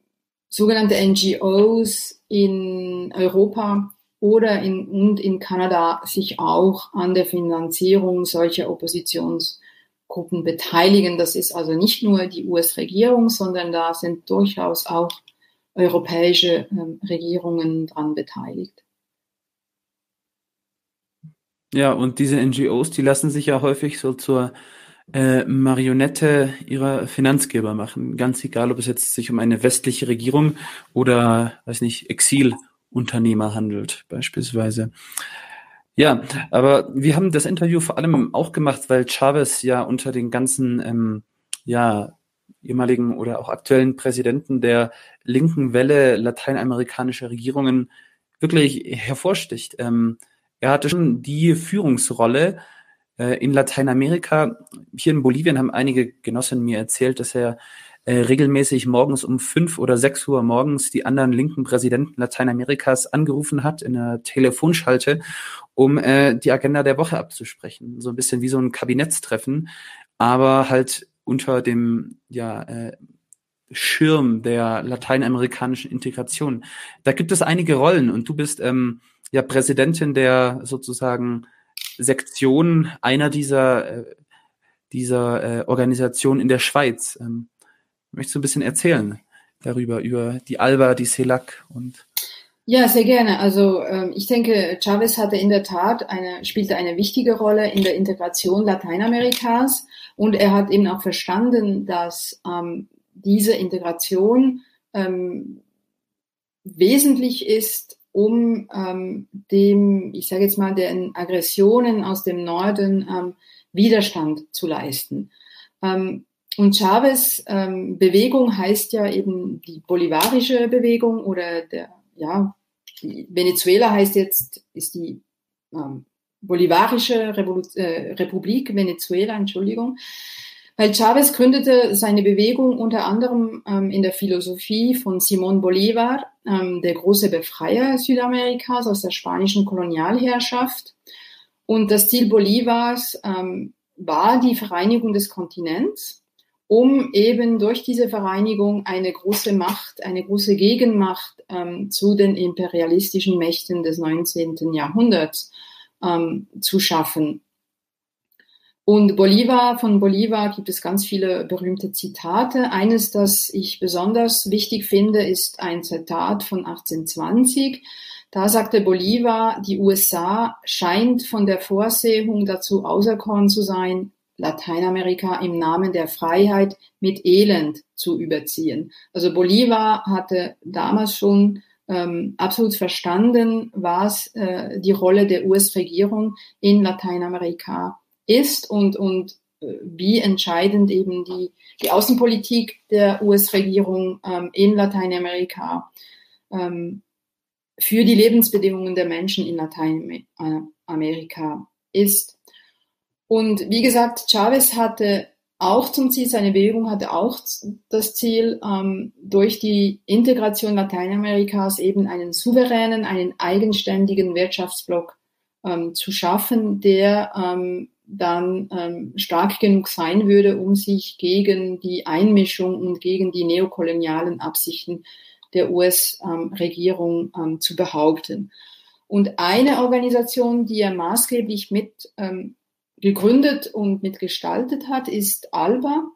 [SPEAKER 2] sogenannte NGOs in Europa oder in, und in Kanada sich auch an der Finanzierung solcher Oppositionsgruppen beteiligen. Das ist also nicht nur die US-Regierung, sondern da sind durchaus auch europäische ähm, Regierungen dran beteiligt.
[SPEAKER 1] Ja, und diese NGOs, die lassen sich ja häufig so zur äh, Marionette ihrer Finanzgeber machen. Ganz egal, ob es jetzt sich um eine westliche Regierung oder, weiß nicht, Exilunternehmer handelt, beispielsweise. Ja, aber wir haben das Interview vor allem auch gemacht, weil Chavez ja unter den ganzen, ähm, ja, ehemaligen oder auch aktuellen Präsidenten der linken Welle lateinamerikanischer Regierungen wirklich hervorsticht. Ähm, er hatte schon die Führungsrolle in Lateinamerika. Hier in Bolivien haben einige Genossinnen mir erzählt, dass er äh, regelmäßig morgens um fünf oder sechs Uhr morgens die anderen linken Präsidenten Lateinamerikas angerufen hat in einer Telefonschalte, um äh, die Agenda der Woche abzusprechen. So ein bisschen wie so ein Kabinettstreffen, aber halt unter dem ja, äh, Schirm der lateinamerikanischen Integration. Da gibt es einige Rollen und du bist ähm, ja Präsidentin der sozusagen Sektion einer dieser, äh, dieser äh, Organisationen in der Schweiz. Ähm, möchtest du ein bisschen erzählen darüber, über die Alba, die CELAC und
[SPEAKER 2] ja, sehr gerne. Also ähm, ich denke, Chavez hatte in der Tat eine, spielte eine wichtige Rolle in der Integration Lateinamerikas und er hat eben auch verstanden, dass ähm, diese Integration ähm, wesentlich ist, um ähm, dem, ich sage jetzt mal, den Aggressionen aus dem Norden ähm, Widerstand zu leisten. Ähm, und Chavez ähm, Bewegung heißt ja eben die bolivarische Bewegung oder der ja, Venezuela heißt jetzt, ist die ähm, Bolivarische Revolu äh, Republik Venezuela, Entschuldigung. Weil Chavez gründete seine Bewegung unter anderem ähm, in der Philosophie von Simón Bolívar, ähm, der große Befreier Südamerikas aus der spanischen Kolonialherrschaft. Und das Ziel Bolívars ähm, war die Vereinigung des Kontinents um eben durch diese Vereinigung eine große Macht, eine große Gegenmacht ähm, zu den imperialistischen Mächten des 19. Jahrhunderts ähm, zu schaffen. Und Bolivar, von Bolivar gibt es ganz viele berühmte Zitate. Eines, das ich besonders wichtig finde, ist ein Zitat von 1820. Da sagte Bolivar, die USA scheint von der Vorsehung dazu auserkoren zu sein, Lateinamerika im Namen der Freiheit mit Elend zu überziehen. Also Bolivar hatte damals schon ähm, absolut verstanden, was äh, die Rolle der US-Regierung in Lateinamerika ist und, und äh, wie entscheidend eben die, die Außenpolitik der US-Regierung ähm, in Lateinamerika ähm, für die Lebensbedingungen der Menschen in Lateinamerika ist. Und wie gesagt, Chavez hatte auch zum Ziel, seine Bewegung hatte auch das Ziel, ähm, durch die Integration Lateinamerikas eben einen souveränen, einen eigenständigen Wirtschaftsblock ähm, zu schaffen, der ähm, dann ähm, stark genug sein würde, um sich gegen die Einmischung und gegen die neokolonialen Absichten der US-Regierung ähm, ähm, zu behaupten. Und eine Organisation, die er maßgeblich mit ähm, gegründet und mitgestaltet hat, ist ALBA.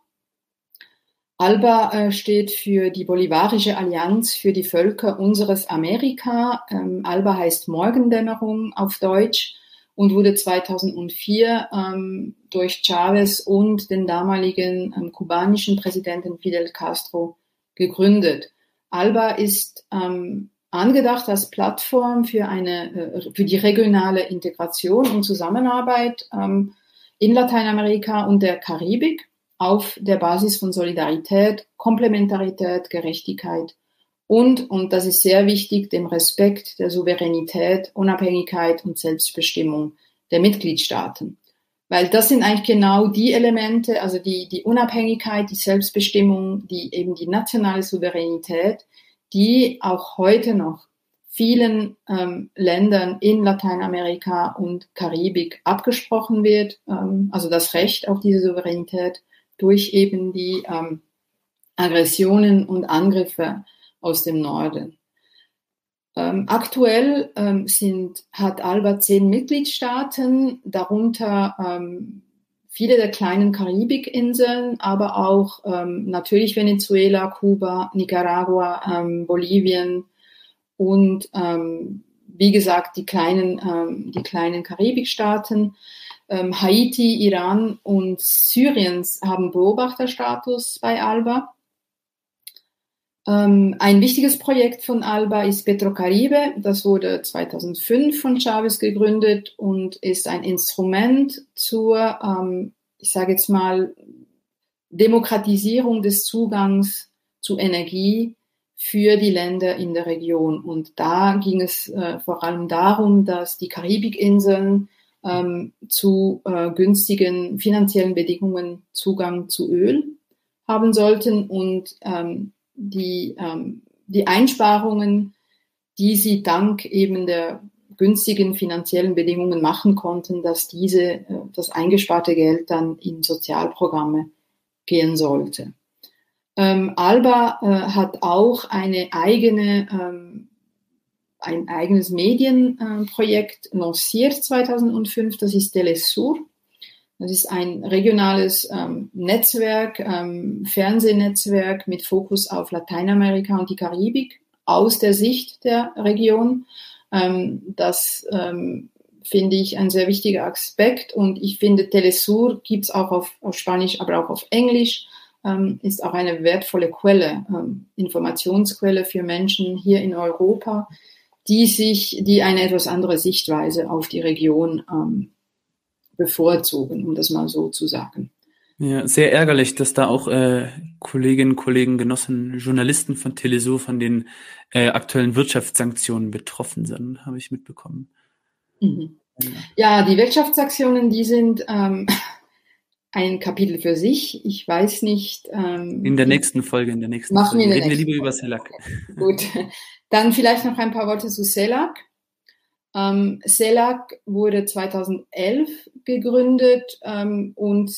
[SPEAKER 2] ALBA äh, steht für die Bolivarische Allianz für die Völker unseres Amerika. Ähm, ALBA heißt Morgendämmerung auf Deutsch und wurde 2004 ähm, durch Chavez und den damaligen ähm, kubanischen Präsidenten Fidel Castro gegründet. ALBA ist ähm, angedacht als Plattform für eine äh, für die regionale Integration und Zusammenarbeit ähm, in Lateinamerika und der Karibik auf der Basis von Solidarität, Komplementarität, Gerechtigkeit und, und das ist sehr wichtig, dem Respekt der Souveränität, Unabhängigkeit und Selbstbestimmung der Mitgliedstaaten. Weil das sind eigentlich genau die Elemente, also die, die Unabhängigkeit, die Selbstbestimmung, die eben die nationale Souveränität, die auch heute noch vielen ähm, Ländern in Lateinamerika und Karibik abgesprochen wird, ähm, also das Recht auf diese Souveränität durch eben die ähm, Aggressionen und Angriffe aus dem Norden. Ähm, aktuell ähm, sind, hat Alba zehn Mitgliedstaaten, darunter ähm, viele der kleinen Karibikinseln, aber auch ähm, natürlich Venezuela, Kuba, Nicaragua, ähm, Bolivien und ähm, wie gesagt die kleinen, die kleinen Karibikstaaten. Haiti, Iran und Syrien haben Beobachterstatus bei Alba. Ähm, ein wichtiges Projekt von Alba ist Petrocaribe. Das wurde 2005 von Chavez gegründet und ist ein Instrument zur, ähm, ich sage jetzt mal, Demokratisierung des Zugangs zu Energie für die Länder in der Region. Und da ging es äh, vor allem darum, dass die Karibikinseln ähm, zu äh, günstigen finanziellen Bedingungen Zugang zu Öl haben sollten und ähm, die, ähm, die Einsparungen, die sie dank eben der günstigen finanziellen Bedingungen machen konnten, dass diese, äh, das eingesparte Geld dann in Sozialprogramme gehen sollte. Ähm, Alba äh, hat auch eine eigene, ähm, ein eigenes Medienprojekt äh, lanciert 2005, das ist Telesur. Das ist ein regionales ähm, Netzwerk, ähm, Fernsehnetzwerk mit Fokus auf Lateinamerika und die Karibik aus der Sicht der Region. Ähm, das ähm, finde ich ein sehr wichtiger Aspekt und ich finde Telesur gibt's auch auf, auf Spanisch, aber auch auf Englisch. Ähm, ist auch eine wertvolle Quelle, ähm, Informationsquelle für Menschen hier in Europa, die sich, die eine etwas andere Sichtweise auf die Region ähm, bevorzugen, um das mal so zu sagen.
[SPEAKER 1] Ja, sehr ärgerlich, dass da auch äh, Kolleginnen, Kollegen, Genossen, Journalisten von Telesur von den äh, aktuellen Wirtschaftssanktionen betroffen sind, habe ich mitbekommen.
[SPEAKER 2] Mhm. Ja, die Wirtschaftssanktionen, die sind ähm, [LAUGHS] ein Kapitel für sich. Ich weiß nicht.
[SPEAKER 1] Ähm, in der nächsten Folge, in der nächsten
[SPEAKER 2] machen
[SPEAKER 1] Folge.
[SPEAKER 2] Wir Reden wir
[SPEAKER 1] lieber über Selak.
[SPEAKER 2] Gut. Dann vielleicht noch ein paar Worte zu Selak. Ähm, CELAC wurde 2011 gegründet ähm, und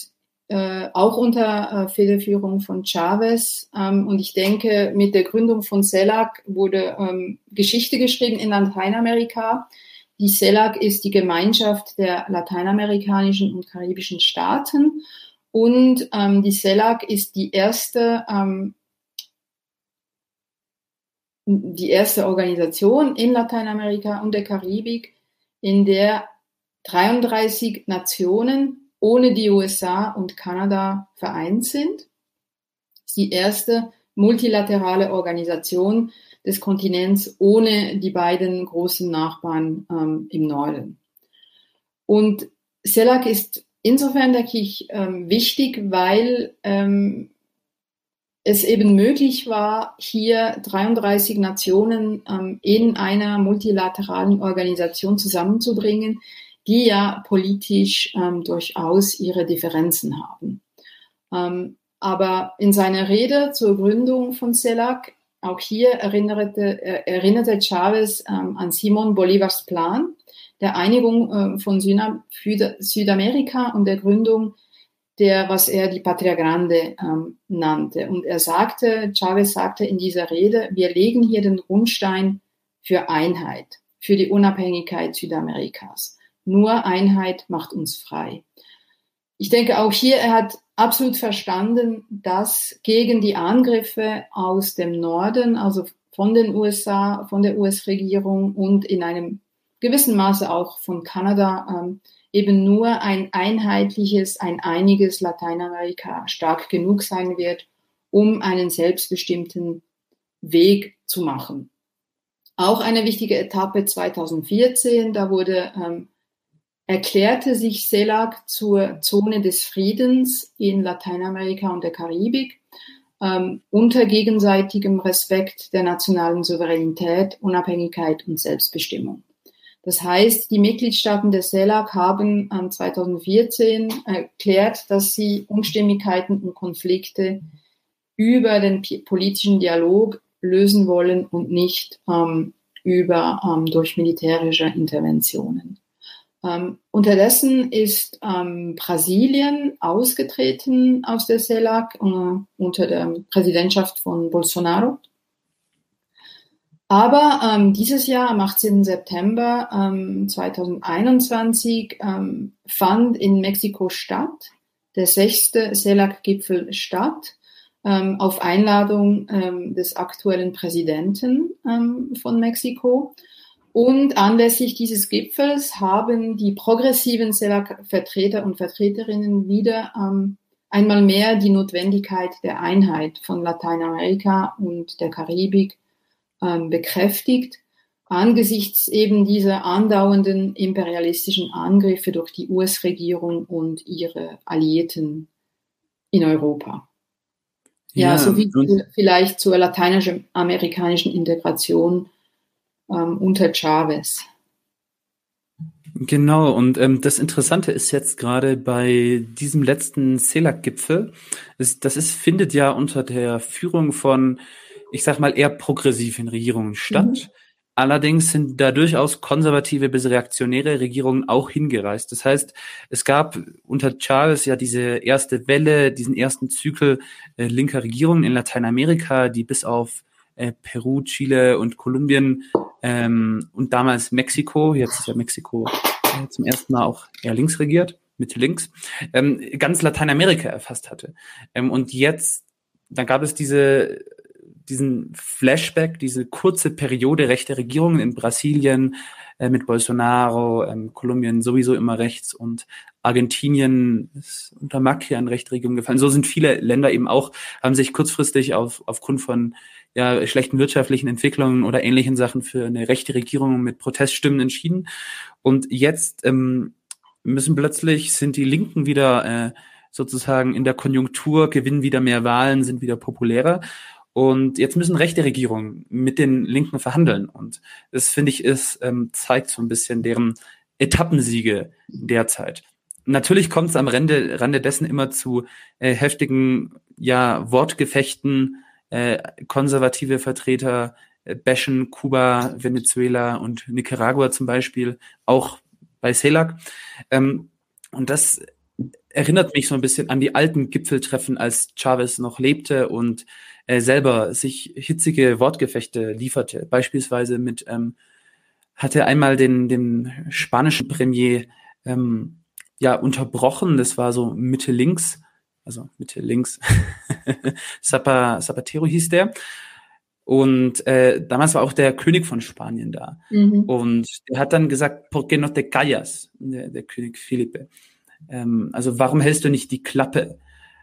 [SPEAKER 2] äh, auch unter äh, Federführung von Chavez. Ähm, und ich denke, mit der Gründung von CELAC wurde ähm, Geschichte geschrieben in Lateinamerika. Die CELAC ist die Gemeinschaft der lateinamerikanischen und karibischen Staaten. Und ähm, die CELAC ist die erste ähm, die erste Organisation in Lateinamerika und der Karibik, in der 33 Nationen ohne die USA und Kanada vereint sind. Die erste multilaterale Organisation des Kontinents ohne die beiden großen Nachbarn ähm, im Norden. Und CELAC ist insofern, denke ich, ähm, wichtig, weil ähm, es eben möglich war, hier 33 Nationen ähm, in einer multilateralen Organisation zusammenzubringen, die ja politisch ähm, durchaus ihre Differenzen haben. Ähm, aber in seiner Rede zur Gründung von CELAC, auch hier erinnerte, äh, erinnerte Chavez ähm, an Simon Bolivars Plan der Einigung äh, von Südamerika und der Gründung der, was er die Patria Grande ähm, nannte. Und er sagte, Chavez sagte in dieser Rede, wir legen hier den Grundstein für Einheit, für die Unabhängigkeit Südamerikas. Nur Einheit macht uns frei. Ich denke auch hier, er hat absolut verstanden, dass gegen die Angriffe aus dem Norden, also von den USA, von der US-Regierung und in einem gewissen Maße auch von Kanada, ähm, eben nur ein einheitliches, ein einiges Lateinamerika stark genug sein wird, um einen selbstbestimmten Weg zu machen. Auch eine wichtige Etappe 2014, da wurde ähm, erklärte sich CELAC zur Zone des Friedens in Lateinamerika und der Karibik ähm, unter gegenseitigem Respekt der nationalen Souveränität, Unabhängigkeit und Selbstbestimmung. Das heißt, die Mitgliedstaaten der CELAC haben 2014 erklärt, dass sie Unstimmigkeiten und Konflikte über den politischen Dialog lösen wollen und nicht ähm, über ähm, durch militärische Interventionen. Ähm, unterdessen ist ähm, Brasilien ausgetreten aus der CELAC äh, unter der Präsidentschaft von Bolsonaro. Aber ähm, dieses Jahr, am 18. September ähm, 2021, ähm, fand in Mexiko statt, der sechste CELAC-Gipfel statt, ähm, auf Einladung ähm, des aktuellen Präsidenten ähm, von Mexiko. Und anlässlich dieses Gipfels haben die progressiven CELAC-Vertreter und Vertreterinnen wieder ähm, einmal mehr die Notwendigkeit der Einheit von Lateinamerika und der Karibik ähm, bekräftigt, angesichts eben dieser andauernden imperialistischen Angriffe durch die US-Regierung und ihre Alliierten in Europa. Ja, ja so wie vielleicht zur lateinamerikanischen Integration ähm, unter Chavez.
[SPEAKER 1] Genau, und ähm, das Interessante ist jetzt gerade bei diesem letzten CELAC-Gipfel, das ist, findet ja unter der Führung von, ich sag mal, eher progressiven Regierungen statt. Mhm. Allerdings sind da durchaus konservative bis reaktionäre Regierungen auch hingereist. Das heißt, es gab unter Chavez ja diese erste Welle, diesen ersten Zyklus äh, linker Regierungen in Lateinamerika, die bis auf äh, Peru, Chile und Kolumbien ähm, und damals Mexiko, jetzt ist ja Mexiko äh, zum ersten Mal auch eher links regiert, Mitte links, ähm, ganz Lateinamerika erfasst hatte. Ähm, und jetzt, dann gab es diese diesen Flashback, diese kurze Periode rechter Regierungen in Brasilien äh, mit Bolsonaro, ähm, Kolumbien sowieso immer rechts und Argentinien ist unter Macri an rechte Regierung gefallen. So sind viele Länder eben auch, haben sich kurzfristig auf, aufgrund von ja, schlechten wirtschaftlichen Entwicklungen oder ähnlichen Sachen für eine rechte Regierung mit Proteststimmen entschieden. Und jetzt ähm, müssen plötzlich, sind die Linken wieder äh, sozusagen in der Konjunktur, gewinnen wieder mehr Wahlen, sind wieder populärer. Und jetzt müssen rechte Regierungen mit den Linken verhandeln. Und das finde ich ist, ähm, zeigt so ein bisschen deren Etappensiege derzeit. Natürlich kommt es am Rande, Rande dessen immer zu äh, heftigen ja, Wortgefechten äh, konservative Vertreter äh, bashen Kuba, Venezuela und Nicaragua zum Beispiel, auch bei CELAC. Ähm, und das erinnert mich so ein bisschen an die alten Gipfeltreffen, als Chavez noch lebte und äh, selber sich hitzige Wortgefechte lieferte. Beispielsweise mit, ähm, hatte einmal den, den spanischen Premier ähm, ja unterbrochen, das war so Mitte links, also Mitte links, [LAUGHS] Zapatero hieß der. Und äh, damals war auch der König von Spanien da. Mhm. Und er hat dann gesagt, ¿por qué no te callas? Der, der König Philippe. Ähm, also warum hältst du nicht die Klappe?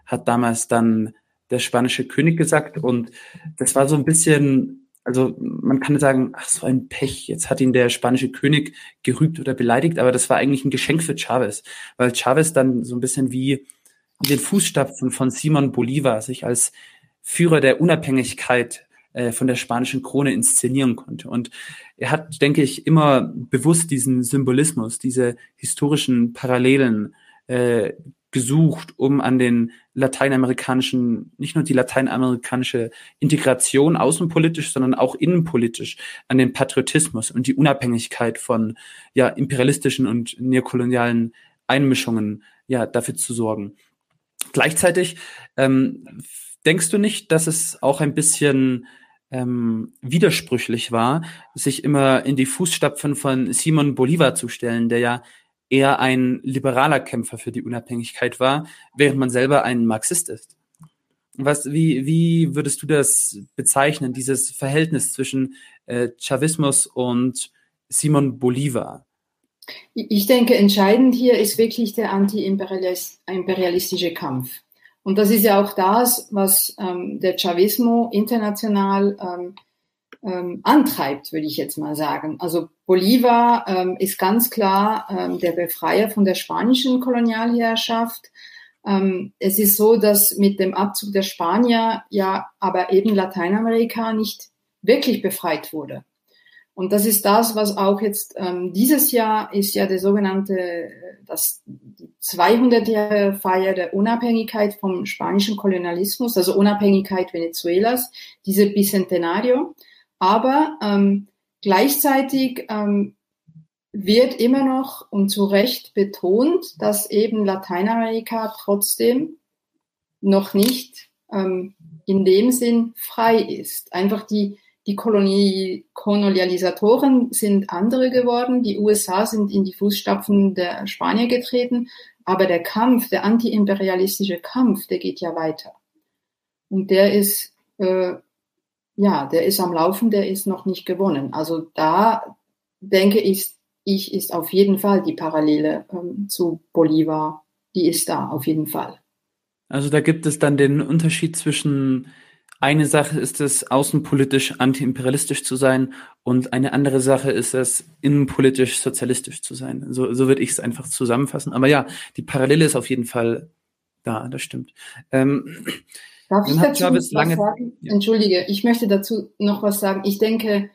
[SPEAKER 1] Hat damals dann der spanische König gesagt. Und das war so ein bisschen, also man kann sagen, ach, so ein Pech. Jetzt hat ihn der spanische König gerügt oder beleidigt, aber das war eigentlich ein Geschenk für Chavez, weil Chavez dann so ein bisschen wie in den Fußstapfen von Simon Bolivar sich als Führer der Unabhängigkeit äh, von der spanischen Krone inszenieren konnte. Und er hat, denke ich, immer bewusst diesen Symbolismus, diese historischen Parallelen äh, gesucht, um an den lateinamerikanischen, nicht nur die lateinamerikanische Integration außenpolitisch, sondern auch innenpolitisch, an den Patriotismus und die Unabhängigkeit von ja imperialistischen und neokolonialen Einmischungen ja dafür zu sorgen. Gleichzeitig ähm, denkst du nicht, dass es auch ein bisschen ähm, widersprüchlich war, sich immer in die Fußstapfen von Simon Bolivar zu stellen, der ja eher ein liberaler Kämpfer für die Unabhängigkeit war, während man selber ein Marxist ist. Was, wie, wie würdest du das bezeichnen, dieses Verhältnis zwischen äh, Chavismus und Simon Bolivar?
[SPEAKER 2] Ich denke, entscheidend hier ist wirklich der anti-imperialistische Kampf. Und das ist ja auch das, was ähm, der Chavismo international ähm, ähm, antreibt, würde ich jetzt mal sagen. Also Bolivar ähm, ist ganz klar ähm, der Befreier von der spanischen Kolonialherrschaft. Ähm, es ist so, dass mit dem Abzug der Spanier ja aber eben Lateinamerika nicht wirklich befreit wurde. Und das ist das, was auch jetzt ähm, dieses Jahr ist ja der sogenannte, das 200 Jahre Feier der Unabhängigkeit vom spanischen Kolonialismus, also Unabhängigkeit Venezuelas, diese Bicentenario. Aber ähm, gleichzeitig ähm, wird immer noch und zu Recht betont, dass eben Lateinamerika trotzdem noch nicht ähm, in dem Sinn frei ist. Einfach die, die Kolonialisatoren sind andere geworden, die USA sind in die Fußstapfen der Spanier getreten, aber der Kampf, der antiimperialistische Kampf, der geht ja weiter. Und der ist, äh, ja, der ist am Laufen, der ist noch nicht gewonnen. Also da denke ich, ich ist auf jeden Fall die Parallele ähm, zu Bolivar, die ist da auf jeden Fall.
[SPEAKER 1] Also da gibt es dann den Unterschied zwischen eine Sache ist es, außenpolitisch antiimperialistisch zu sein und eine andere Sache ist es, innenpolitisch sozialistisch zu sein. So, so würde ich es einfach zusammenfassen. Aber ja, die Parallele ist auf jeden Fall da, das stimmt. Ähm,
[SPEAKER 2] Darf ich dazu was lange, sagen? Ja. Entschuldige, ich möchte dazu noch was sagen. Ich denke,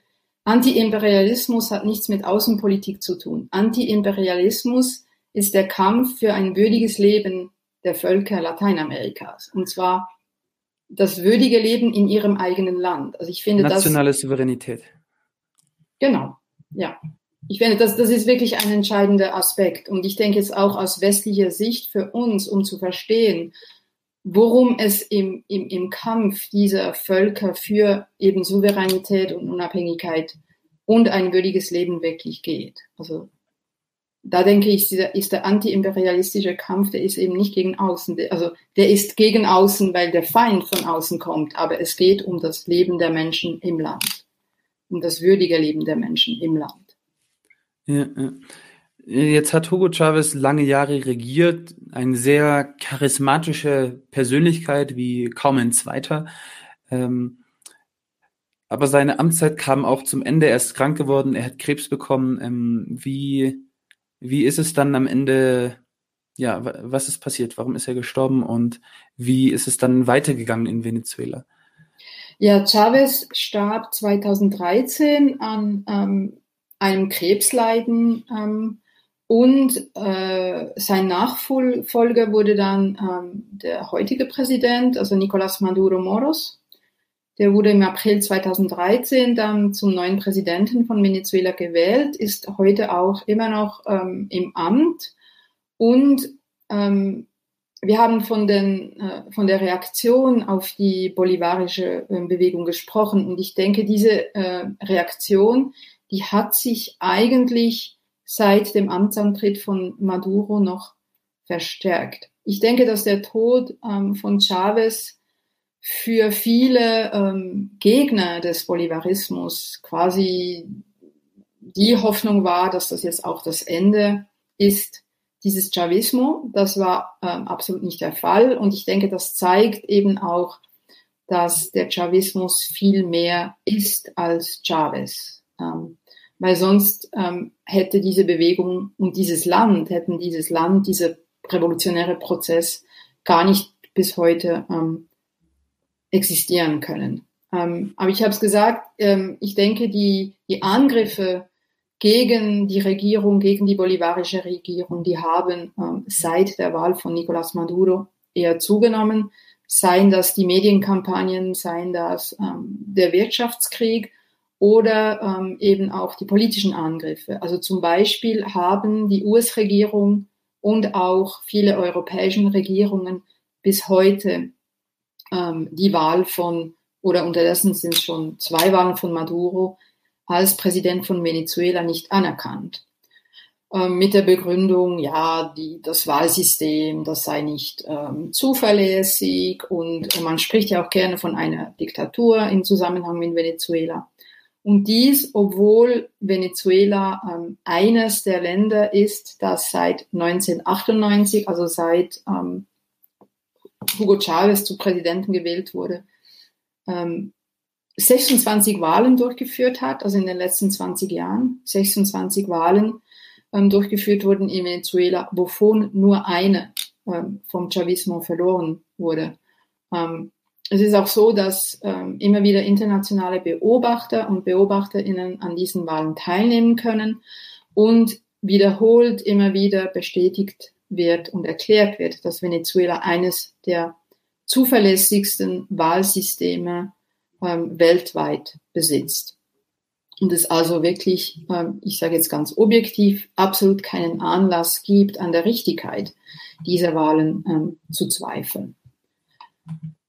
[SPEAKER 2] Antiimperialismus hat nichts mit Außenpolitik zu tun. Antiimperialismus ist der Kampf für ein würdiges Leben der Völker Lateinamerikas. Und zwar das würdige Leben in ihrem eigenen Land. Also ich finde
[SPEAKER 1] Nationale das, Souveränität.
[SPEAKER 2] Genau, ja. Ich finde, das, das ist wirklich ein entscheidender Aspekt. Und ich denke jetzt auch aus westlicher Sicht für uns, um zu verstehen, worum es im, im, im Kampf dieser Völker für eben Souveränität und Unabhängigkeit und ein würdiges Leben wirklich geht. Also da denke ich, ist der antiimperialistische Kampf, der ist eben nicht gegen außen, also der ist gegen außen, weil der Feind von außen kommt, aber es geht um das Leben der Menschen im Land, um das würdige Leben der Menschen im Land.
[SPEAKER 1] Ja, ja. Jetzt hat Hugo Chavez lange Jahre regiert, eine sehr charismatische Persönlichkeit wie kaum ein zweiter. Ähm, aber seine Amtszeit kam auch zum Ende. Er ist krank geworden, er hat Krebs bekommen. Ähm, wie, wie ist es dann am Ende, ja, was ist passiert? Warum ist er gestorben und wie ist es dann weitergegangen in Venezuela?
[SPEAKER 2] Ja, Chavez starb 2013 an ähm, einem Krebsleiden ähm, und äh, sein Nachfolger wurde dann ähm, der heutige Präsident, also Nicolás Maduro Moros. Der wurde im April 2013 dann zum neuen Präsidenten von Venezuela gewählt, ist heute auch immer noch ähm, im Amt. Und ähm, wir haben von, den, äh, von der Reaktion auf die bolivarische äh, Bewegung gesprochen. Und ich denke, diese äh, Reaktion, die hat sich eigentlich seit dem Amtsantritt von Maduro noch verstärkt. Ich denke, dass der Tod ähm, von Chavez für viele ähm, Gegner des Bolivarismus quasi die Hoffnung war, dass das jetzt auch das Ende ist dieses Chavismo. Das war ähm, absolut nicht der Fall. Und ich denke, das zeigt eben auch, dass der Chavismus viel mehr ist als Chavez. Ähm, weil sonst ähm, hätte diese Bewegung und dieses Land, hätten dieses Land, dieser revolutionäre Prozess gar nicht bis heute ähm, existieren können. Ähm, aber ich habe es gesagt, ähm, ich denke, die, die Angriffe gegen die Regierung, gegen die bolivarische Regierung, die haben ähm, seit der Wahl von Nicolás Maduro eher zugenommen. Seien das die Medienkampagnen, seien das ähm, der Wirtschaftskrieg oder ähm, eben auch die politischen Angriffe. Also zum Beispiel haben die US-Regierung und auch viele europäischen Regierungen bis heute ähm, die Wahl von, oder unterdessen sind es schon zwei Wahlen von Maduro als Präsident von Venezuela nicht anerkannt. Ähm, mit der Begründung, ja, die, das Wahlsystem, das sei nicht ähm, zuverlässig und man spricht ja auch gerne von einer Diktatur im Zusammenhang mit Venezuela. Und dies, obwohl Venezuela ähm, eines der Länder ist, das seit 1998, also seit ähm, Hugo Chavez zu Präsidenten gewählt wurde, ähm, 26 Wahlen durchgeführt hat, also in den letzten 20 Jahren, 26 Wahlen ähm, durchgeführt wurden in Venezuela, wovon nur eine ähm, vom Chavismo verloren wurde. Es ist auch so, dass ähm, immer wieder internationale Beobachter und Beobachterinnen an diesen Wahlen teilnehmen können und wiederholt immer wieder bestätigt wird und erklärt wird, dass Venezuela eines der zuverlässigsten Wahlsysteme ähm, weltweit besitzt. und es also wirklich, ähm, ich sage jetzt ganz objektiv, absolut keinen Anlass gibt, an der Richtigkeit dieser Wahlen ähm, zu zweifeln.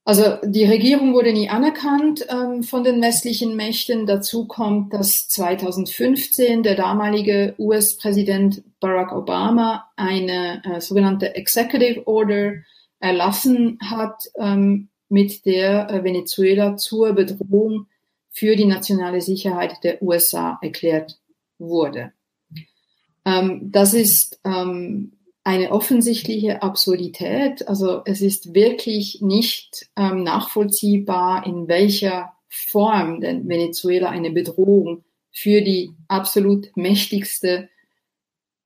[SPEAKER 2] Also die Regierung wurde nie anerkannt ähm, von den westlichen Mächten. Dazu kommt, dass 2015 der damalige US-Präsident Barack Obama eine äh, sogenannte Executive Order erlassen hat, ähm, mit der äh, Venezuela zur Bedrohung für die nationale Sicherheit der USA erklärt wurde. Ähm, das ist ähm, eine offensichtliche Absurdität. Also es ist wirklich nicht ähm, nachvollziehbar, in welcher Form denn Venezuela eine Bedrohung für die absolut mächtigste,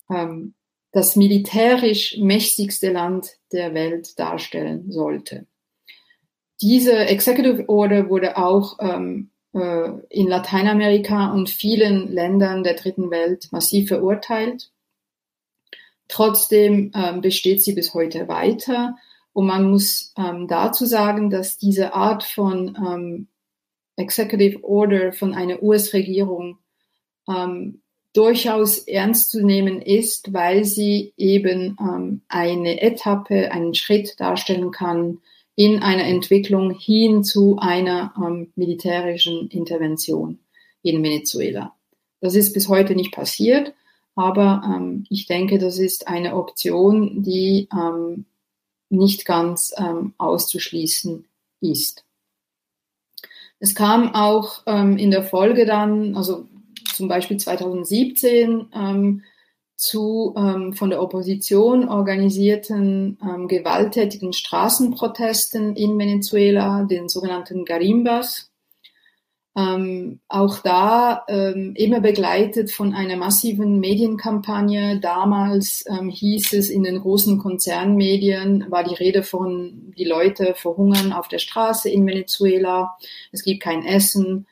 [SPEAKER 2] ähm, das militärisch mächtigste Land der Welt darstellen sollte. Diese Executive Order wurde auch ähm, äh, in Lateinamerika und vielen Ländern der dritten Welt massiv verurteilt. Trotzdem ähm, besteht sie bis heute weiter. Und man muss ähm, dazu sagen, dass diese Art von ähm, Executive Order von einer US-Regierung ähm, durchaus ernst zu nehmen ist, weil sie eben ähm, eine Etappe, einen Schritt darstellen kann in einer Entwicklung hin zu einer ähm, militärischen Intervention in Venezuela. Das ist bis heute nicht passiert. Aber ähm, ich denke, das ist eine Option, die ähm, nicht ganz ähm, auszuschließen ist. Es kam auch ähm, in der Folge dann, also zum Beispiel 2017, ähm, zu ähm, von der Opposition organisierten gewalttätigen Straßenprotesten in Venezuela, den sogenannten Garimbas. Ähm, auch da ähm, immer begleitet von einer massiven Medienkampagne. Damals ähm, hieß es in den großen Konzernmedien, war die Rede von, die Leute verhungern auf der Straße in Venezuela, es gibt kein Essen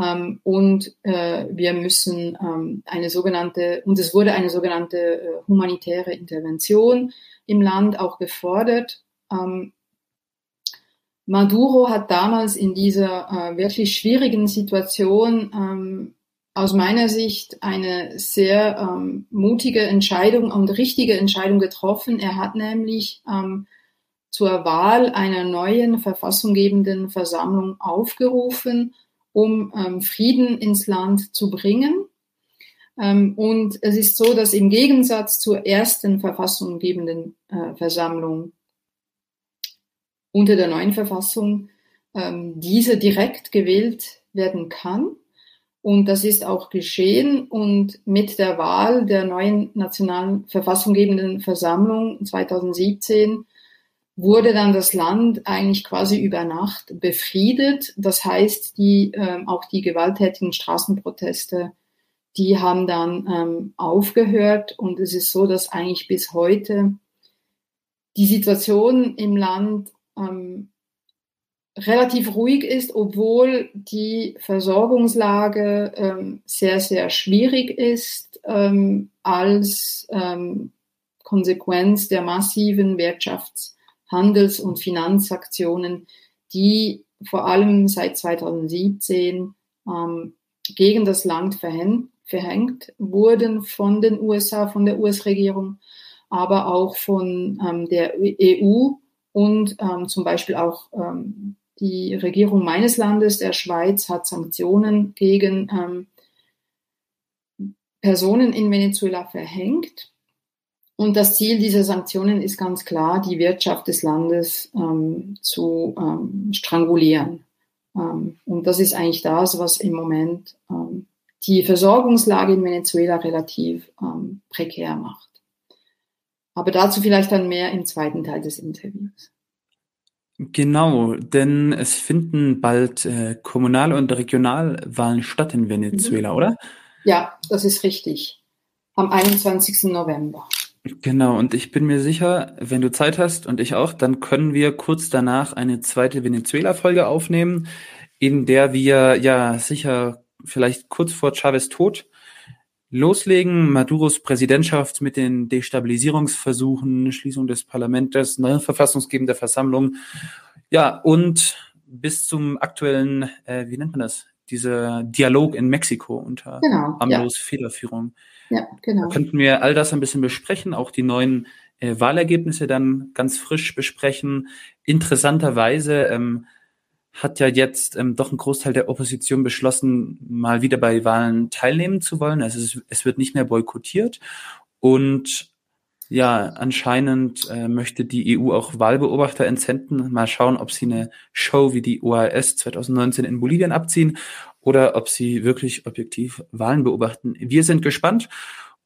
[SPEAKER 2] ähm, und äh, wir müssen ähm, eine sogenannte, und es wurde eine sogenannte äh, humanitäre Intervention im Land auch gefordert. Maduro hat damals in dieser äh, wirklich schwierigen Situation ähm, aus meiner Sicht eine sehr ähm, mutige Entscheidung und richtige Entscheidung getroffen. Er hat nämlich ähm, zur Wahl einer neuen verfassunggebenden Versammlung aufgerufen, um ähm, Frieden ins Land zu bringen. Ähm, und es ist so, dass im Gegensatz zur ersten verfassunggebenden äh, Versammlung unter der neuen Verfassung ähm, diese direkt gewählt werden kann. Und das ist auch geschehen. Und mit der Wahl der neuen nationalen verfassunggebenden Versammlung 2017 wurde dann das Land eigentlich quasi über Nacht befriedet. Das heißt, die, ähm, auch die gewalttätigen Straßenproteste, die haben dann ähm, aufgehört. Und es ist so, dass eigentlich bis heute die Situation im Land ähm, relativ ruhig ist, obwohl die Versorgungslage ähm, sehr, sehr schwierig ist ähm, als ähm, Konsequenz der massiven Wirtschafts-, Handels- und Finanzaktionen, die vor allem seit 2017 ähm, gegen das Land verhängt, verhängt wurden von den USA, von der US-Regierung, aber auch von ähm, der EU und ähm, zum Beispiel auch ähm, die Regierung meines Landes, der Schweiz, hat Sanktionen gegen ähm, Personen in Venezuela verhängt. Und das Ziel dieser Sanktionen ist ganz klar, die Wirtschaft des Landes ähm, zu ähm, strangulieren. Ähm, und das ist eigentlich das, was im Moment ähm, die Versorgungslage in Venezuela relativ ähm, prekär macht. Aber dazu vielleicht dann mehr im zweiten Teil des Interviews.
[SPEAKER 1] Genau, denn es finden bald äh, Kommunal- und Regionalwahlen statt in Venezuela, mhm. oder?
[SPEAKER 2] Ja, das ist richtig. Am 21. November.
[SPEAKER 1] Genau, und ich bin mir sicher, wenn du Zeit hast und ich auch, dann können wir kurz danach eine zweite Venezuela-Folge aufnehmen, in der wir ja sicher vielleicht kurz vor Chavez Tod loslegen. Maduros Präsidentschaft mit den Destabilisierungsversuchen, Schließung des Parlaments, neue verfassungsgebende Versammlung. Ja, und bis zum aktuellen, äh, wie nennt man das? dieser Dialog in Mexiko unter genau, AMLOs ja. Federführung. Ja, genau. Da könnten wir all das ein bisschen besprechen, auch die neuen äh, Wahlergebnisse dann ganz frisch besprechen. Interessanterweise ähm, hat ja jetzt ähm, doch ein Großteil der Opposition beschlossen, mal wieder bei Wahlen teilnehmen zu wollen. Also es, es wird nicht mehr boykottiert. Und ja, anscheinend äh, möchte die EU auch Wahlbeobachter entsenden. Mal schauen, ob sie eine Show wie die OAS 2019 in Bolivien abziehen oder ob sie wirklich objektiv Wahlen beobachten. Wir sind gespannt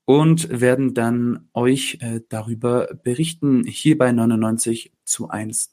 [SPEAKER 1] und werden dann euch äh, darüber berichten hier bei 99 zu 1.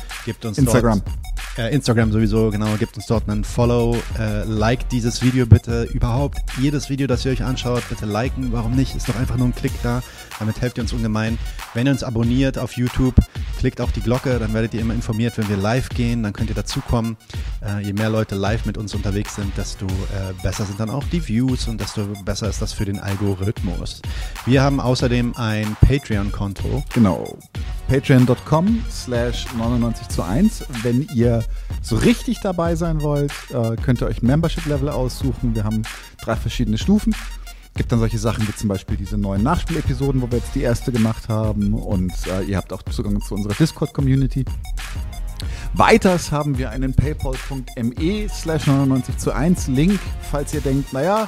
[SPEAKER 3] Gebt uns
[SPEAKER 4] Instagram.
[SPEAKER 3] Dort äh, Instagram sowieso, genau. Gebt uns dort einen Follow. Äh, like dieses Video bitte. Überhaupt jedes Video, das ihr euch anschaut, bitte liken. Warum nicht? Ist doch einfach nur ein Klick da. Damit helft ihr uns ungemein. Wenn ihr uns abonniert auf YouTube, klickt auch die Glocke. Dann werdet ihr immer informiert, wenn wir live gehen. Dann könnt ihr dazukommen. Äh, je mehr Leute live mit uns unterwegs sind, desto äh, besser sind dann auch die Views und desto besser ist das für den Algorithmus. Wir haben außerdem ein Patreon-Konto.
[SPEAKER 4] Genau. Patreon.com slash 99 zu 1. Wenn ihr so richtig dabei sein wollt, äh, könnt ihr euch Membership-Level aussuchen. Wir haben drei verschiedene Stufen. Gibt dann solche Sachen wie zum Beispiel diese neuen Nachspielepisoden, wo wir jetzt die erste gemacht haben. Und äh, ihr habt auch Zugang zu unserer Discord-Community. Weiters haben wir einen paypal.me slash 99 zu 1 Link, falls ihr denkt, naja,